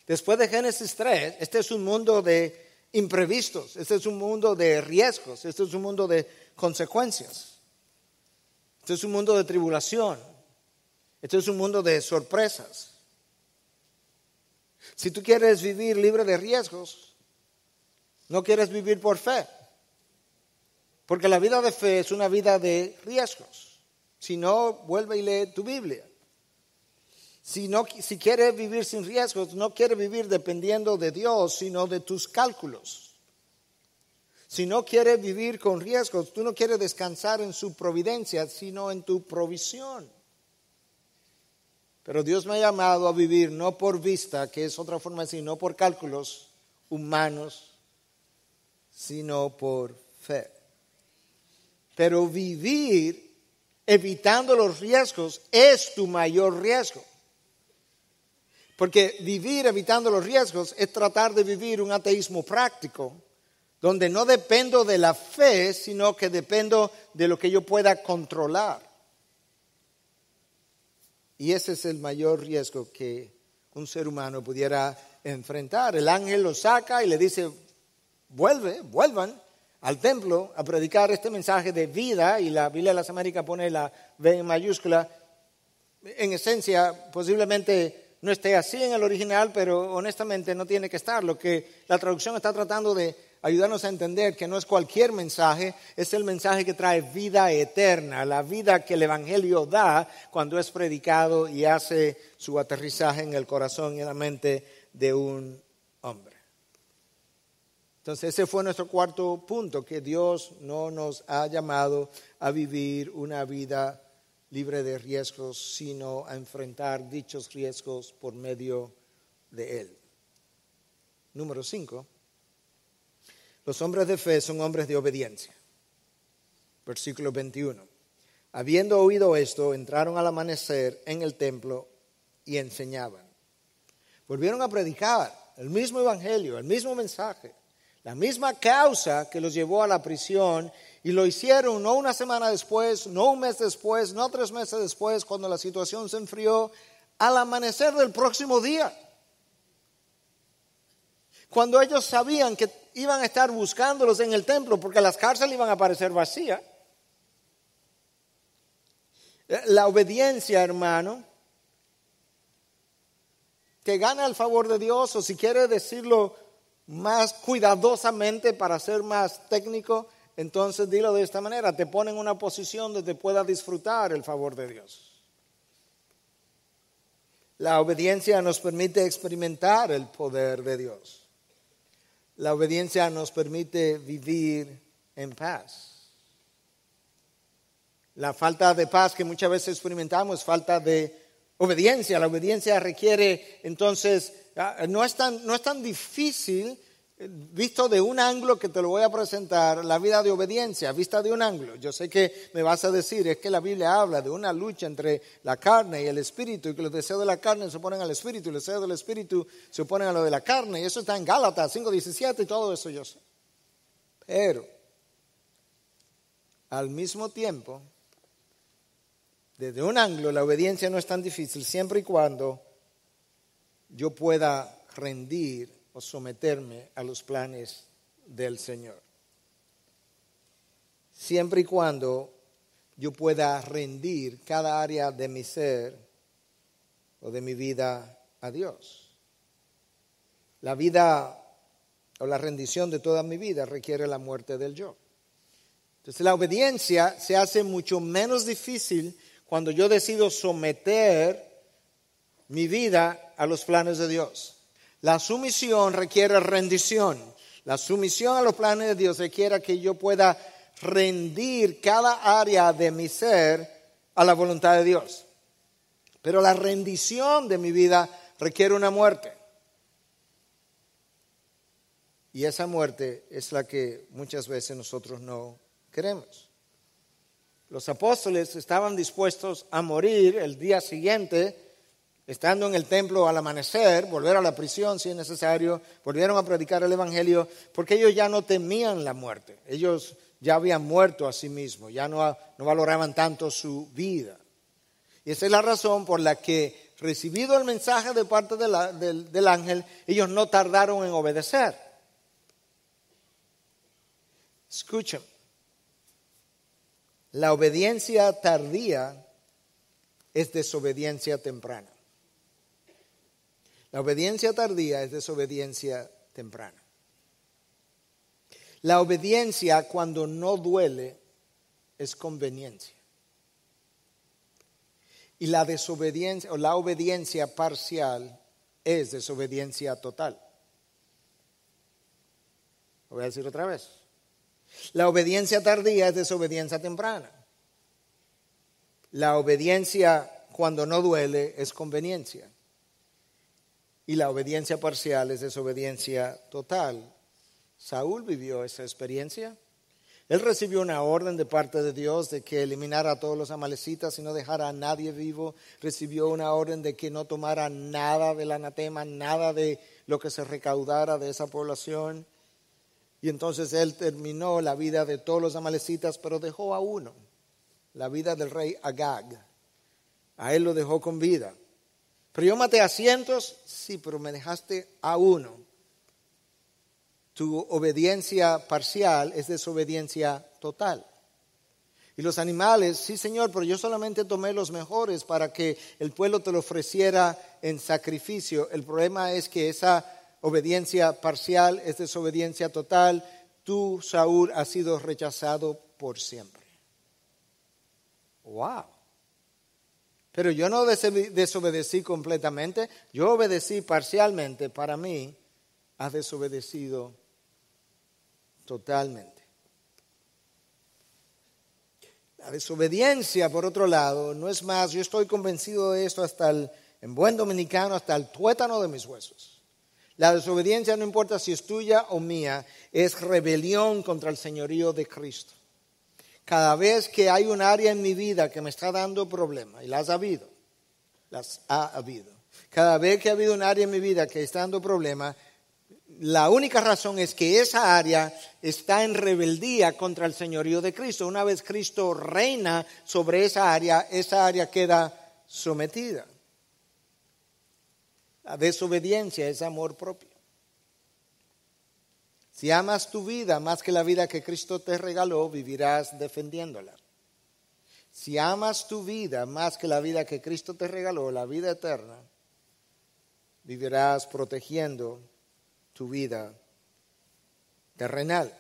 Después de Génesis 3, este es un mundo de imprevistos, este es un mundo de riesgos, este es un mundo de consecuencias, este es un mundo de tribulación, este es un mundo de sorpresas. Si tú quieres vivir libre de riesgos, no quieres vivir por fe, porque la vida de fe es una vida de riesgos. Si no, vuelve y lee tu Biblia. Si, no, si quieres vivir sin riesgos, no quieres vivir dependiendo de Dios, sino de tus cálculos. Si no quieres vivir con riesgos, tú no quieres descansar en su providencia, sino en tu provisión. Pero Dios me ha llamado a vivir no por vista, que es otra forma de decir, por cálculos humanos, sino por fe. Pero vivir evitando los riesgos es tu mayor riesgo. Porque vivir evitando los riesgos es tratar de vivir un ateísmo práctico, donde no dependo de la fe, sino que dependo de lo que yo pueda controlar. Y ese es el mayor riesgo que un ser humano pudiera enfrentar. El ángel lo saca y le dice, vuelve, vuelvan al templo a predicar este mensaje de vida, y la Biblia de las Américas pone la V en mayúscula. En esencia, posiblemente no esté así en el original, pero honestamente no tiene que estar. Lo que la traducción está tratando de ayudarnos a entender que no es cualquier mensaje, es el mensaje que trae vida eterna, la vida que el Evangelio da cuando es predicado y hace su aterrizaje en el corazón y en la mente de un hombre. Entonces ese fue nuestro cuarto punto, que Dios no nos ha llamado a vivir una vida libre de riesgos, sino a enfrentar dichos riesgos por medio de Él. Número cinco, los hombres de fe son hombres de obediencia. Versículo 21. Habiendo oído esto, entraron al amanecer en el templo y enseñaban. Volvieron a predicar el mismo evangelio, el mismo mensaje, la misma causa que los llevó a la prisión y lo hicieron no una semana después, no un mes después, no tres meses después, cuando la situación se enfrió, al amanecer del próximo día. Cuando ellos sabían que iban a estar buscándolos en el templo porque las cárceles iban a aparecer vacías. La obediencia, hermano, que gana el favor de Dios, o si quiere decirlo más cuidadosamente para ser más técnico, entonces dilo de esta manera, te pone en una posición donde puedas disfrutar el favor de Dios. La obediencia nos permite experimentar el poder de Dios. La obediencia nos permite vivir en paz. La falta de paz que muchas veces experimentamos falta de obediencia. La obediencia requiere, entonces, ah, no es tan, no es tan difícil visto de un ángulo que te lo voy a presentar, la vida de obediencia, vista de un ángulo. Yo sé que me vas a decir, es que la Biblia habla de una lucha entre la carne y el espíritu, y que los deseos de la carne se oponen al espíritu, y los deseos del espíritu se oponen a lo de la carne, y eso está en Gálatas 5.17 y todo eso yo sé. Pero, al mismo tiempo, desde un ángulo, la obediencia no es tan difícil siempre y cuando yo pueda rendir o someterme a los planes del Señor. Siempre y cuando yo pueda rendir cada área de mi ser o de mi vida a Dios. La vida o la rendición de toda mi vida requiere la muerte del yo. Entonces la obediencia se hace mucho menos difícil cuando yo decido someter mi vida a los planes de Dios. La sumisión requiere rendición. La sumisión a los planes de Dios requiere que yo pueda rendir cada área de mi ser a la voluntad de Dios. Pero la rendición de mi vida requiere una muerte. Y esa muerte es la que muchas veces nosotros no queremos. Los apóstoles estaban dispuestos a morir el día siguiente, estando en el templo al amanecer, volver a la prisión si es necesario, volvieron a predicar el Evangelio, porque ellos ya no temían la muerte, ellos ya habían muerto a sí mismos, ya no, valoraban tanto su vida. Y esa es la razón por la que, recibido el mensaje de parte del ángel, ellos no tardaron en obedecer. Escuchen, la obediencia tardía es desobediencia temprana. La obediencia tardía es desobediencia temprana. La obediencia cuando no duele es conveniencia. Y la desobediencia o la obediencia parcial es desobediencia total. Lo voy a decir otra vez. La obediencia tardía es desobediencia temprana. La obediencia cuando no duele es conveniencia. Y la obediencia parcial es desobediencia total. Saúl vivió esa experiencia. Él recibió una orden de parte de Dios de que eliminara a todos los amalecitas y no dejara a nadie vivo. Recibió una orden de que no tomara nada del anatema, nada de lo que se recaudara de esa población. Y entonces él terminó la vida de todos los amalecitas, pero dejó a uno, la vida del rey Agag. A él lo dejó con vida. Pero yo maté a cientos, sí, pero me dejaste a uno. Tu obediencia parcial es desobediencia total. Y los animales, sí Señor, pero yo solamente tomé los mejores para que el pueblo te lo ofreciera en sacrificio. El problema es que esa obediencia parcial es desobediencia total. Tú, Saúl, has sido rechazado por siempre. Wow. Pero yo no desobedecí completamente, yo obedecí parcialmente. Para mí, has desobedecido totalmente. La desobediencia, por otro lado, no es más, yo estoy convencido de esto hasta el, en buen dominicano, hasta el tuétano de mis huesos. La desobediencia, no importa si es tuya o mía, es rebelión contra el señorío de Cristo. Cada vez que hay un área en mi vida que me está dando problemas, y las ha habido, las ha habido. Cada vez que ha habido un área en mi vida que está dando problemas, la única razón es que esa área está en rebeldía contra el señorío de Cristo. Una vez Cristo reina sobre esa área, esa área queda sometida. La desobediencia es amor propio. Si amas tu vida más que la vida que Cristo te regaló, vivirás defendiéndola. Si amas tu vida más que la vida que Cristo te regaló, la vida eterna, vivirás protegiendo tu vida terrenal.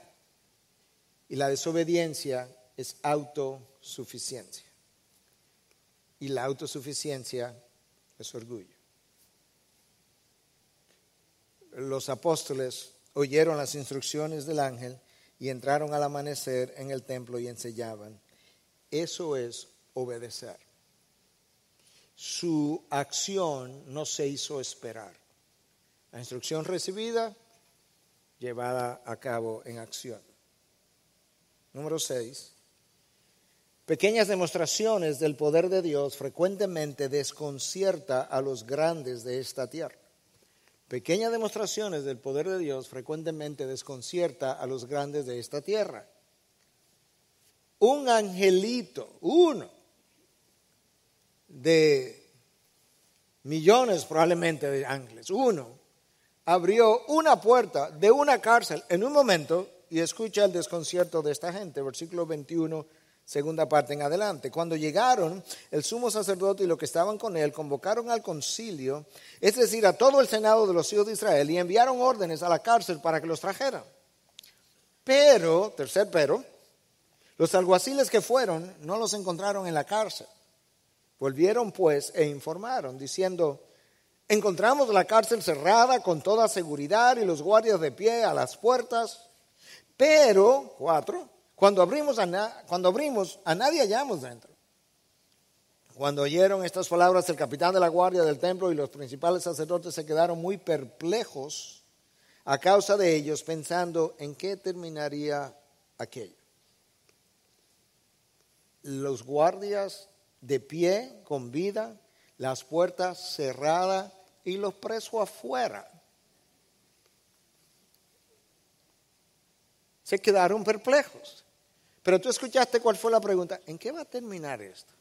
Y la desobediencia es autosuficiencia. Y la autosuficiencia es orgullo. Los apóstoles oyeron las instrucciones del ángel y entraron al amanecer en el templo y enseñaban. Eso es obedecer. Su acción no se hizo esperar. La instrucción recibida, llevada a cabo en acción. Número 6. Pequeñas demostraciones del poder de Dios frecuentemente desconcierta a los grandes de esta tierra. Pequeñas demostraciones del poder de Dios frecuentemente desconcierta a los grandes de esta tierra. Un angelito, uno, de millones probablemente de ángeles, uno, abrió una puerta de una cárcel en un momento y escucha el desconcierto de esta gente, versículo 21, segunda parte en adelante. Cuando llegaron, el sumo sacerdote y los que estaban con él convocaron al concilio, es decir, a todo el senado de los hijos de Israel, y enviaron órdenes a la cárcel para que los trajeran. Pero, tercer pero, los alguaciles que fueron no los encontraron en la cárcel. Volvieron pues e informaron, diciendo, encontramos la cárcel cerrada con toda seguridad y los guardias de pie a las puertas, pero, cuatro, cuando abrimos a, nadie hallamos dentro. Cuando oyeron estas palabras, el capitán de la guardia del templo y los principales sacerdotes se quedaron muy perplejos a causa de ellos, pensando en qué terminaría aquello. Los guardias de pie, con vida, las puertas cerradas y los presos afuera. Se quedaron perplejos. Pero tú escuchaste cuál fue la pregunta. ¿En qué va a terminar esto?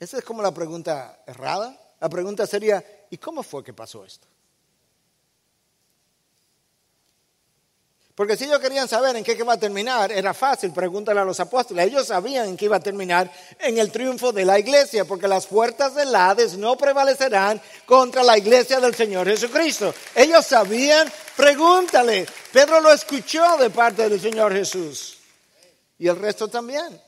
Esa es como la pregunta errada. La pregunta sería, ¿y cómo fue que pasó esto? Porque si ellos querían saber en qué va a terminar, era fácil, pregúntale a los apóstoles. Ellos sabían en qué iba a terminar en el triunfo de la iglesia, porque las puertas del Hades no prevalecerán contra la iglesia del Señor Jesucristo. Ellos sabían, pregúntale. Pedro lo escuchó de parte del Señor Jesús. Y el resto también.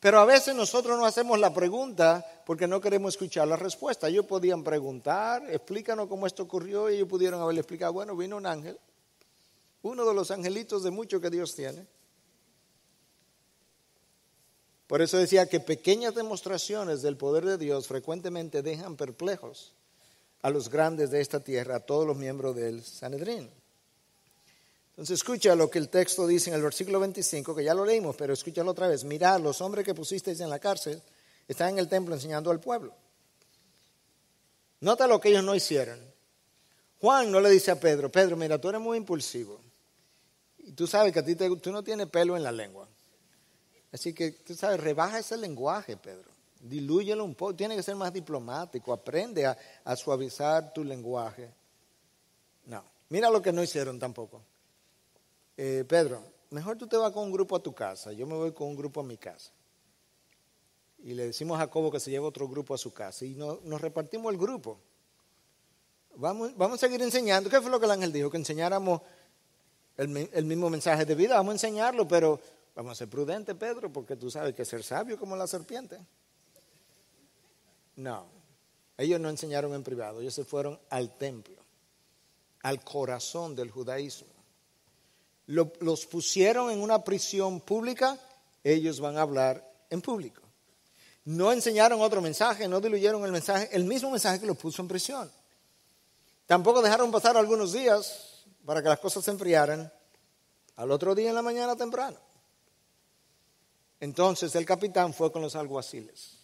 Pero a veces nosotros no hacemos la pregunta porque no queremos escuchar la respuesta. Ellos podían preguntar, explícanos cómo esto ocurrió, y ellos pudieron haberle explicado, bueno, vino un ángel uno de los angelitos de mucho que Dios tiene. Por eso decía que pequeñas demostraciones del poder de Dios frecuentemente dejan perplejos a los grandes de esta tierra, a todos los miembros del Sanedrín. Entonces escucha lo que el texto dice en el versículo 25, que ya lo leímos, pero escúchalo otra vez. Mirad, los hombres que pusisteis en la cárcel están en el templo enseñando al pueblo. Nota lo que ellos no hicieron. Juan no le dice a Pedro, Pedro, mira, tú eres muy impulsivo. Y tú sabes que a ti te- tú no tienes pelo en la lengua. Así que tú sabes, rebaja ese lenguaje, Pedro. Dilúyelo un poco. Tiene que ser más diplomático. Aprende a, a suavizar tu lenguaje. No. Mira lo que no hicieron tampoco. Eh, Pedro, mejor tú te vas con un grupo a tu casa. Yo me voy con un grupo a mi casa. Y le decimos a Jacobo que se lleve otro grupo a su casa. Y no- nos repartimos el grupo. Vamos, vamos a seguir enseñando. ¿Qué fue lo que el ángel dijo? Que enseñáramos el, el mismo mensaje de vida. Vamos a enseñarlo, pero vamos a ser prudentes, Pedro, porque tú sabes que ser sabio como la serpiente. No, ellos no enseñaron en privado, ellos se fueron al templo, al corazón del judaísmo. Lo- los pusieron en una prisión pública, ellos van a hablar en público. No enseñaron otro mensaje, no diluyeron el mensaje, el mismo mensaje que los puso en prisión. Tampoco dejaron pasar algunos días para que las cosas se enfriaran al otro día en la mañana temprano. Entonces el capitán fue con los alguaciles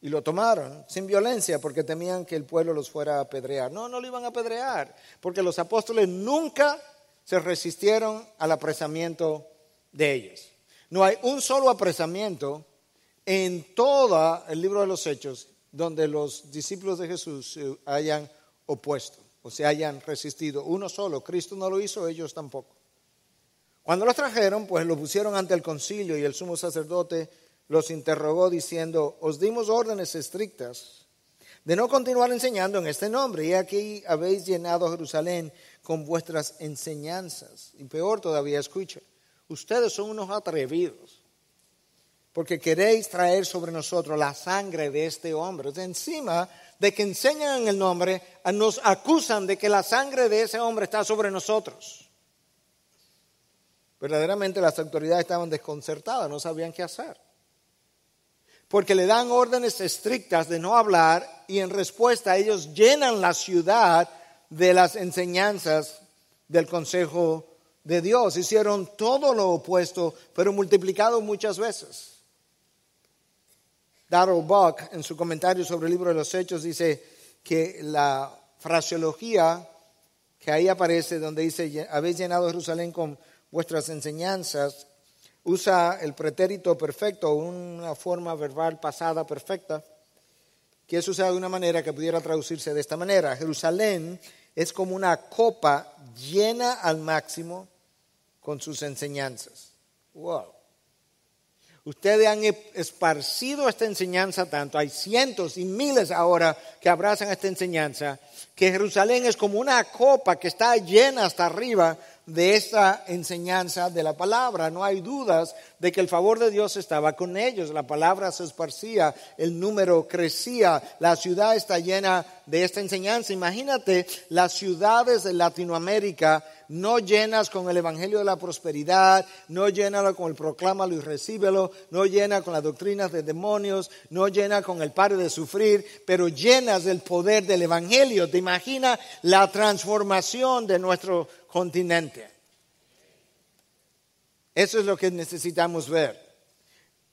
y lo tomaron sin violencia porque temían que el pueblo los fuera a apedrear. No, no lo iban a apedrear porque los apóstoles nunca se resistieron al apresamiento de ellos. No hay un solo apresamiento en todo el libro de los Hechos donde los discípulos de Jesús se hayan opuesto o se hayan resistido. Uno solo, Cristo no lo hizo, ellos tampoco. Cuando los trajeron, pues los pusieron ante el concilio y el sumo sacerdote los interrogó diciendo, os dimos órdenes estrictas de no continuar enseñando en este nombre, y aquí habéis llenado Jerusalén con vuestras enseñanzas. Y peor todavía, escucha, ustedes son unos atrevidos, porque queréis traer sobre nosotros la sangre de este hombre. Sea, encima de que enseñan en el nombre, nos acusan de que la sangre de ese hombre está sobre nosotros. Verdaderamente las autoridades estaban desconcertadas, no sabían qué hacer. Porque le dan órdenes estrictas de no hablar y en respuesta ellos llenan la ciudad de las enseñanzas del consejo de Dios. Hicieron todo lo opuesto, pero multiplicado muchas veces. Darrell Buck, en su comentario sobre el libro de los Hechos, dice que la fraseología que ahí aparece, donde dice, habéis llenado Jerusalén con vuestras enseñanzas, usa el pretérito perfecto, una forma verbal pasada perfecta, que es usada de una manera que pudiera traducirse de esta manera. Jerusalén es como una copa llena al máximo con sus enseñanzas. Wow. Ustedes han esparcido esta enseñanza tanto, hay cientos y miles ahora que abrazan esta enseñanza, que Jerusalén es como una copa que está llena hasta arriba de esta enseñanza de la palabra. No hay dudas de que el favor de Dios estaba con ellos. La palabra se esparcía, el número crecía, la ciudad está llena de esta enseñanza. Imagínate las ciudades de Latinoamérica no llenas con el evangelio de la prosperidad, no llenas con el proclámalo y recíbelo, no llenas con las doctrinas de demonios, no llenas con el pare de sufrir, pero llenas del poder del evangelio. ¿Te imaginas la transformación de nuestro continente? Eso es lo que necesitamos ver.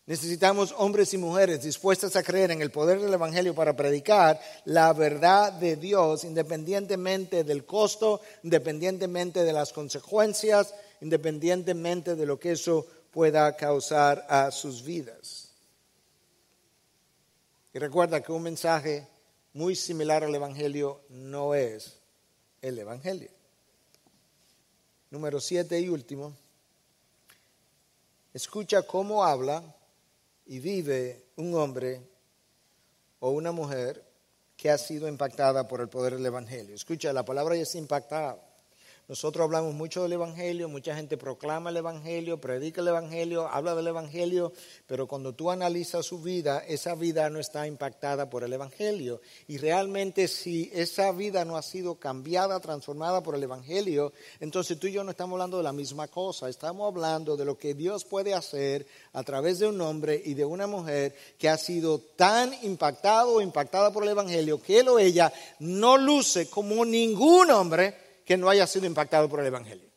Necesitamos hombres y mujeres dispuestas a creer en el poder del Evangelio para predicar la verdad de Dios independientemente del costo, independientemente de las consecuencias, independientemente de lo que eso pueda causar a sus vidas. Y recuerda que un mensaje muy similar al Evangelio no es el Evangelio. Número siete y último. Escucha cómo habla y vive un hombre o una mujer que ha sido impactada por el poder del Evangelio. Escucha, la palabra ya es impactada. Nosotros hablamos mucho del Evangelio, mucha gente proclama el Evangelio, predica el Evangelio, habla del Evangelio, pero cuando tú analizas su vida, esa vida no está impactada por el Evangelio. Y realmente si esa vida no ha sido cambiada, transformada por el Evangelio, entonces tú y yo no estamos hablando de la misma cosa, estamos hablando de lo que Dios puede hacer a través de un hombre y de una mujer que ha sido tan impactado o impactada por el Evangelio que él o ella no luce como ningún hombre que no haya sido impactado por el Evangelio.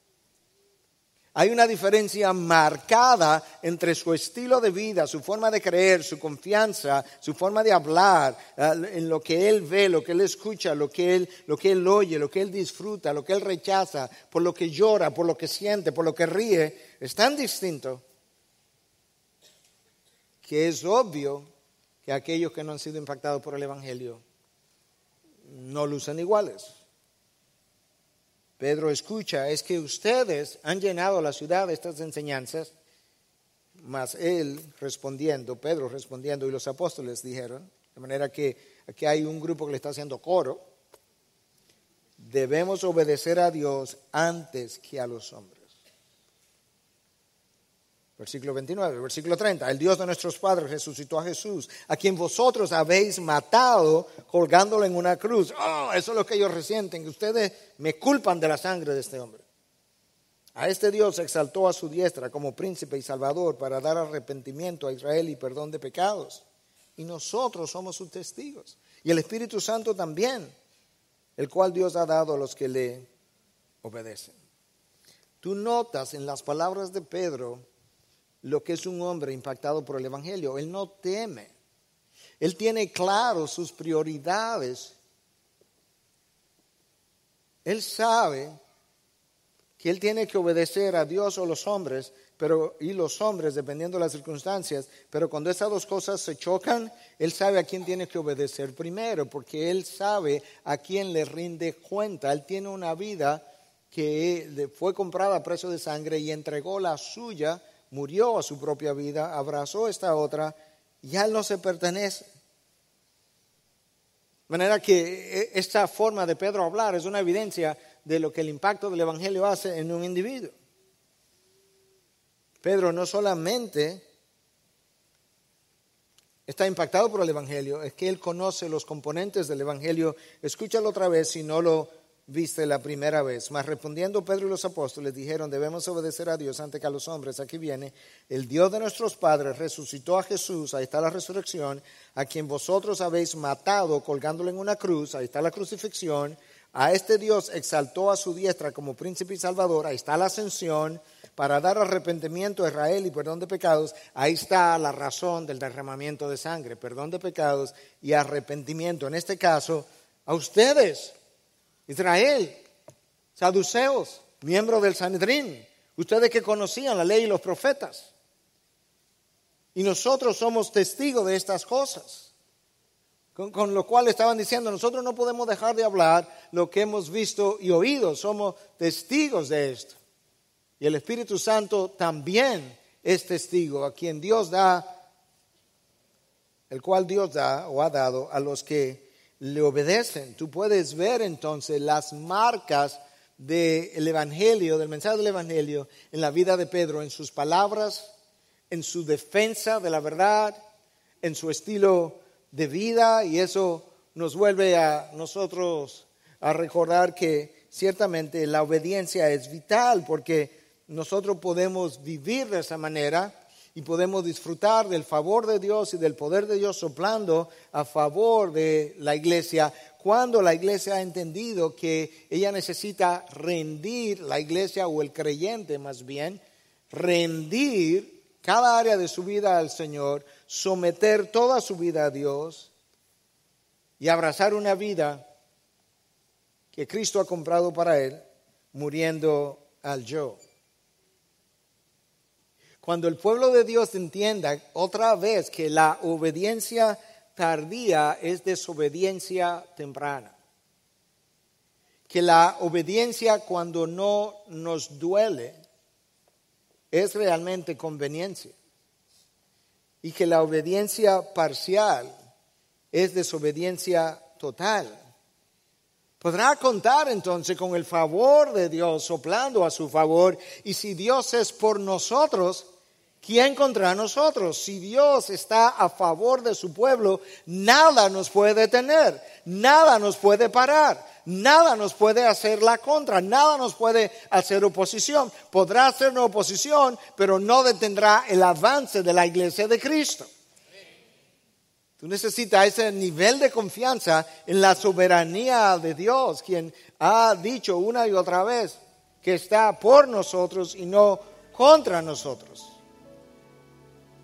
Hay una diferencia marcada entre su estilo de vida, su forma de creer, su confianza, su forma de hablar, eh, en lo que él ve, lo que él escucha, lo que él, lo que él oye, lo que él disfruta, lo que él rechaza, por lo que llora, por lo que siente, por lo que ríe. Es tan distinto que es obvio que aquellos que no han sido impactados por el Evangelio no lucen iguales. Pedro escucha, es que ustedes han llenado la ciudad de estas enseñanzas, mas él respondiendo, Pedro respondiendo y los apóstoles dijeron, de manera que aquí hay un grupo que le está haciendo coro, debemos obedecer a Dios antes que a los hombres. Versículo 29, versículo 30. El Dios de nuestros padres resucitó a Jesús, a quien vosotros habéis matado colgándolo en una cruz. Oh, eso es lo que ellos resienten, que ustedes me culpan de la sangre de este hombre. A este Dios exaltó a su diestra como príncipe y salvador para dar arrepentimiento a Israel y perdón de pecados. Y nosotros somos sus testigos. Y el Espíritu Santo también, el cual Dios ha dado a los que le obedecen. Tú notas en las palabras de Pedro lo que es un hombre impactado por el Evangelio. Él no teme. Él tiene claro sus prioridades. Él sabe que él tiene que obedecer a Dios o los hombres, pero y los hombres dependiendo de las circunstancias, pero cuando esas dos cosas se chocan, él sabe a quién tiene que obedecer primero, porque él sabe a quién le rinde cuenta. Él tiene una vida que fue comprada a precio de sangre y entregó la suya murió a su propia vida, abrazó esta otra, ya no se pertenece. De manera que esta forma de Pedro hablar es una evidencia de lo que el impacto del Evangelio hace en un individuo. Pedro no solamente está impactado por el Evangelio, es que él conoce los componentes del Evangelio. Escúchalo otra vez si no lo viste la primera vez. Mas respondiendo Pedro y los apóstoles dijeron, debemos obedecer a Dios antes que a los hombres. Aquí viene, el Dios de nuestros padres resucitó a Jesús, ahí está la resurrección, a quien vosotros habéis matado colgándolo en una cruz, ahí está la crucifixión. A este Dios exaltó a su diestra como príncipe y salvador, ahí está la ascensión, para dar arrepentimiento a Israel y perdón de pecados, ahí está la razón del derramamiento de sangre, perdón de pecados y arrepentimiento. En este caso, a ustedes, Israel, saduceos, miembros del Sanedrín, ustedes que conocían la ley y los profetas. Y nosotros somos testigos de estas cosas. Con, con, lo cual estaban diciendo, nosotros no podemos dejar de hablar lo que hemos visto y oído, somos testigos de esto. Y el Espíritu Santo también es testigo, a quien Dios da, el cual Dios da o ha dado a los que le obedecen. Tú puedes ver entonces las marcas del Evangelio, del mensaje del Evangelio en la vida de Pedro, en sus palabras, en su defensa de la verdad, en su estilo de vida y eso nos vuelve a nosotros a recordar que ciertamente la obediencia es vital porque nosotros podemos vivir de esa manera y podemos disfrutar del favor de Dios y del poder de Dios soplando a favor de la iglesia cuando la iglesia ha entendido que ella necesita rendir, la iglesia o el creyente más bien, rendir cada área de su vida al Señor, someter toda su vida a Dios y abrazar una vida que Cristo ha comprado para él, muriendo al yo. Cuando el pueblo de Dios entienda otra vez que la obediencia tardía es desobediencia temprana, que la obediencia cuando no nos duele es realmente conveniencia. Y que la obediencia parcial es desobediencia total. Podrá contar entonces con el favor de Dios soplando a su favor. Y si Dios es por nosotros, ¿quién contra nosotros? Si Dios está a favor de su pueblo, nada nos puede detener, nada nos puede parar, nada nos puede hacer la contra, nada nos puede hacer oposición. Podrá hacer una oposición, pero no detendrá el avance de la iglesia de Cristo. Tú necesitas ese nivel de confianza en la soberanía de Dios, quien ha dicho una y otra vez que está por nosotros y no contra nosotros.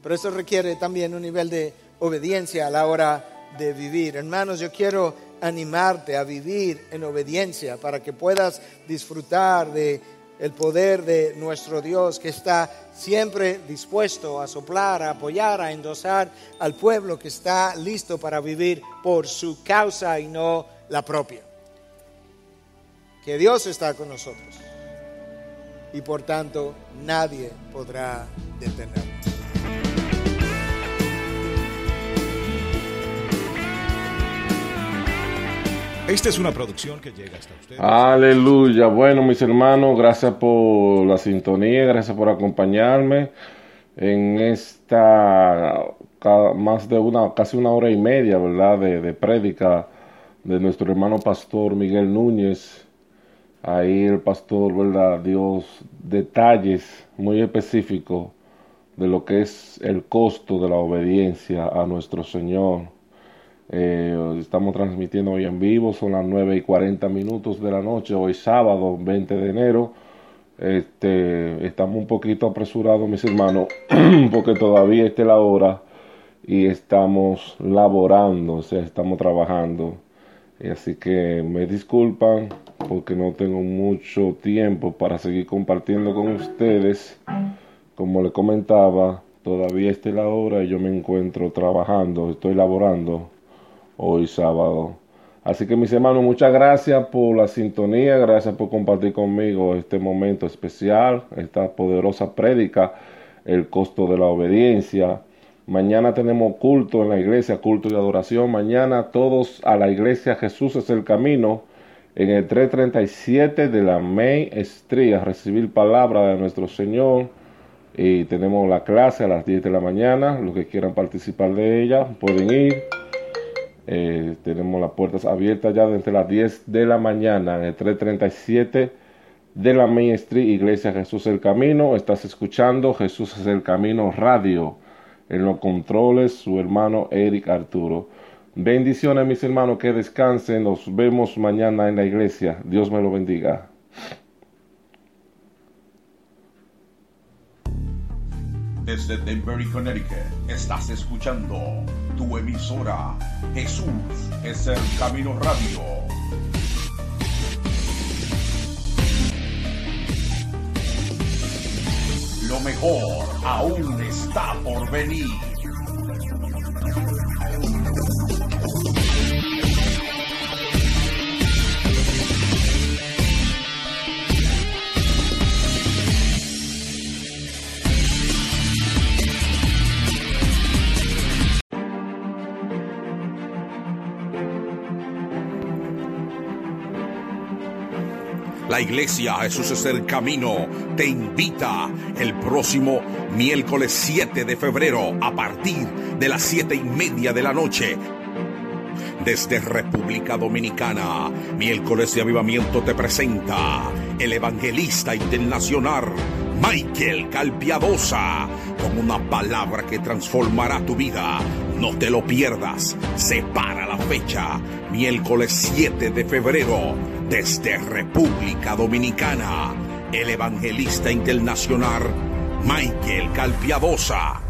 Pero eso requiere también un nivel de obediencia a la hora de vivir. Hermanos, yo quiero animarte a vivir en obediencia para que puedas disfrutar de el poder de nuestro Dios que está siempre dispuesto a soplar, a apoyar, a endosar al pueblo que está listo para vivir por su causa y no la propia. Que Dios está con nosotros y por tanto nadie podrá detenernos. Esta es una producción que llega hasta ustedes. Aleluya. Bueno, mis hermanos, gracias por la sintonía, gracias por acompañarme en esta más de una, casi una hora y media, ¿verdad? De, de prédica de nuestro hermano pastor Miguel Núñez. Ahí el pastor, ¿verdad? Dios detalles muy específicos de lo que es el costo de la obediencia a nuestro Señor. Eh, estamos transmitiendo hoy en vivo, son las 9 y 40 minutos de la noche, hoy sábado 20 de enero. Este, estamos un poquito apresurados, mis hermanos, porque todavía está la hora y estamos laborando, o sea, estamos trabajando. Así que me disculpan porque no tengo mucho tiempo para seguir compartiendo con ustedes. Como le comentaba, todavía está la hora y yo me encuentro trabajando, estoy laborando hoy sábado. Así que mis hermanos, muchas gracias por la sintonía, gracias por compartir conmigo este momento especial, esta poderosa prédica, el costo de la obediencia. Mañana tenemos culto en la iglesia, culto y adoración. Mañana todos a la iglesia Jesús es el camino en el 337 de la Main Street recibir palabra de nuestro Señor. Y tenemos la clase a las 10 de la mañana. Los que quieran participar de ella pueden ir. Eh, tenemos las puertas abiertas ya desde las 10 de la mañana en el 337 de la Main Street, Iglesia Jesús el Camino. Estás escuchando Jesús es el Camino Radio. En los controles, su hermano Eric Arturo. Bendiciones, mis hermanos, que descansen. Nos vemos mañana en la iglesia. Dios me lo bendiga. Desde Denver Connecticut estás escuchando tu emisora Jesús es el Camino Radio. Lo mejor aún está por venir. Iglesia Jesús es el camino. Te invita el próximo miércoles 7 de febrero a partir de las 7 y media de la noche. Desde República Dominicana, miércoles de avivamiento te presenta el evangelista internacional Michael Calpiadosa con una palabra que transformará tu vida. No te lo pierdas. Separa la fecha, miércoles 7 de febrero, desde República Dominicana. El evangelista internacional Michael Calpiadosa.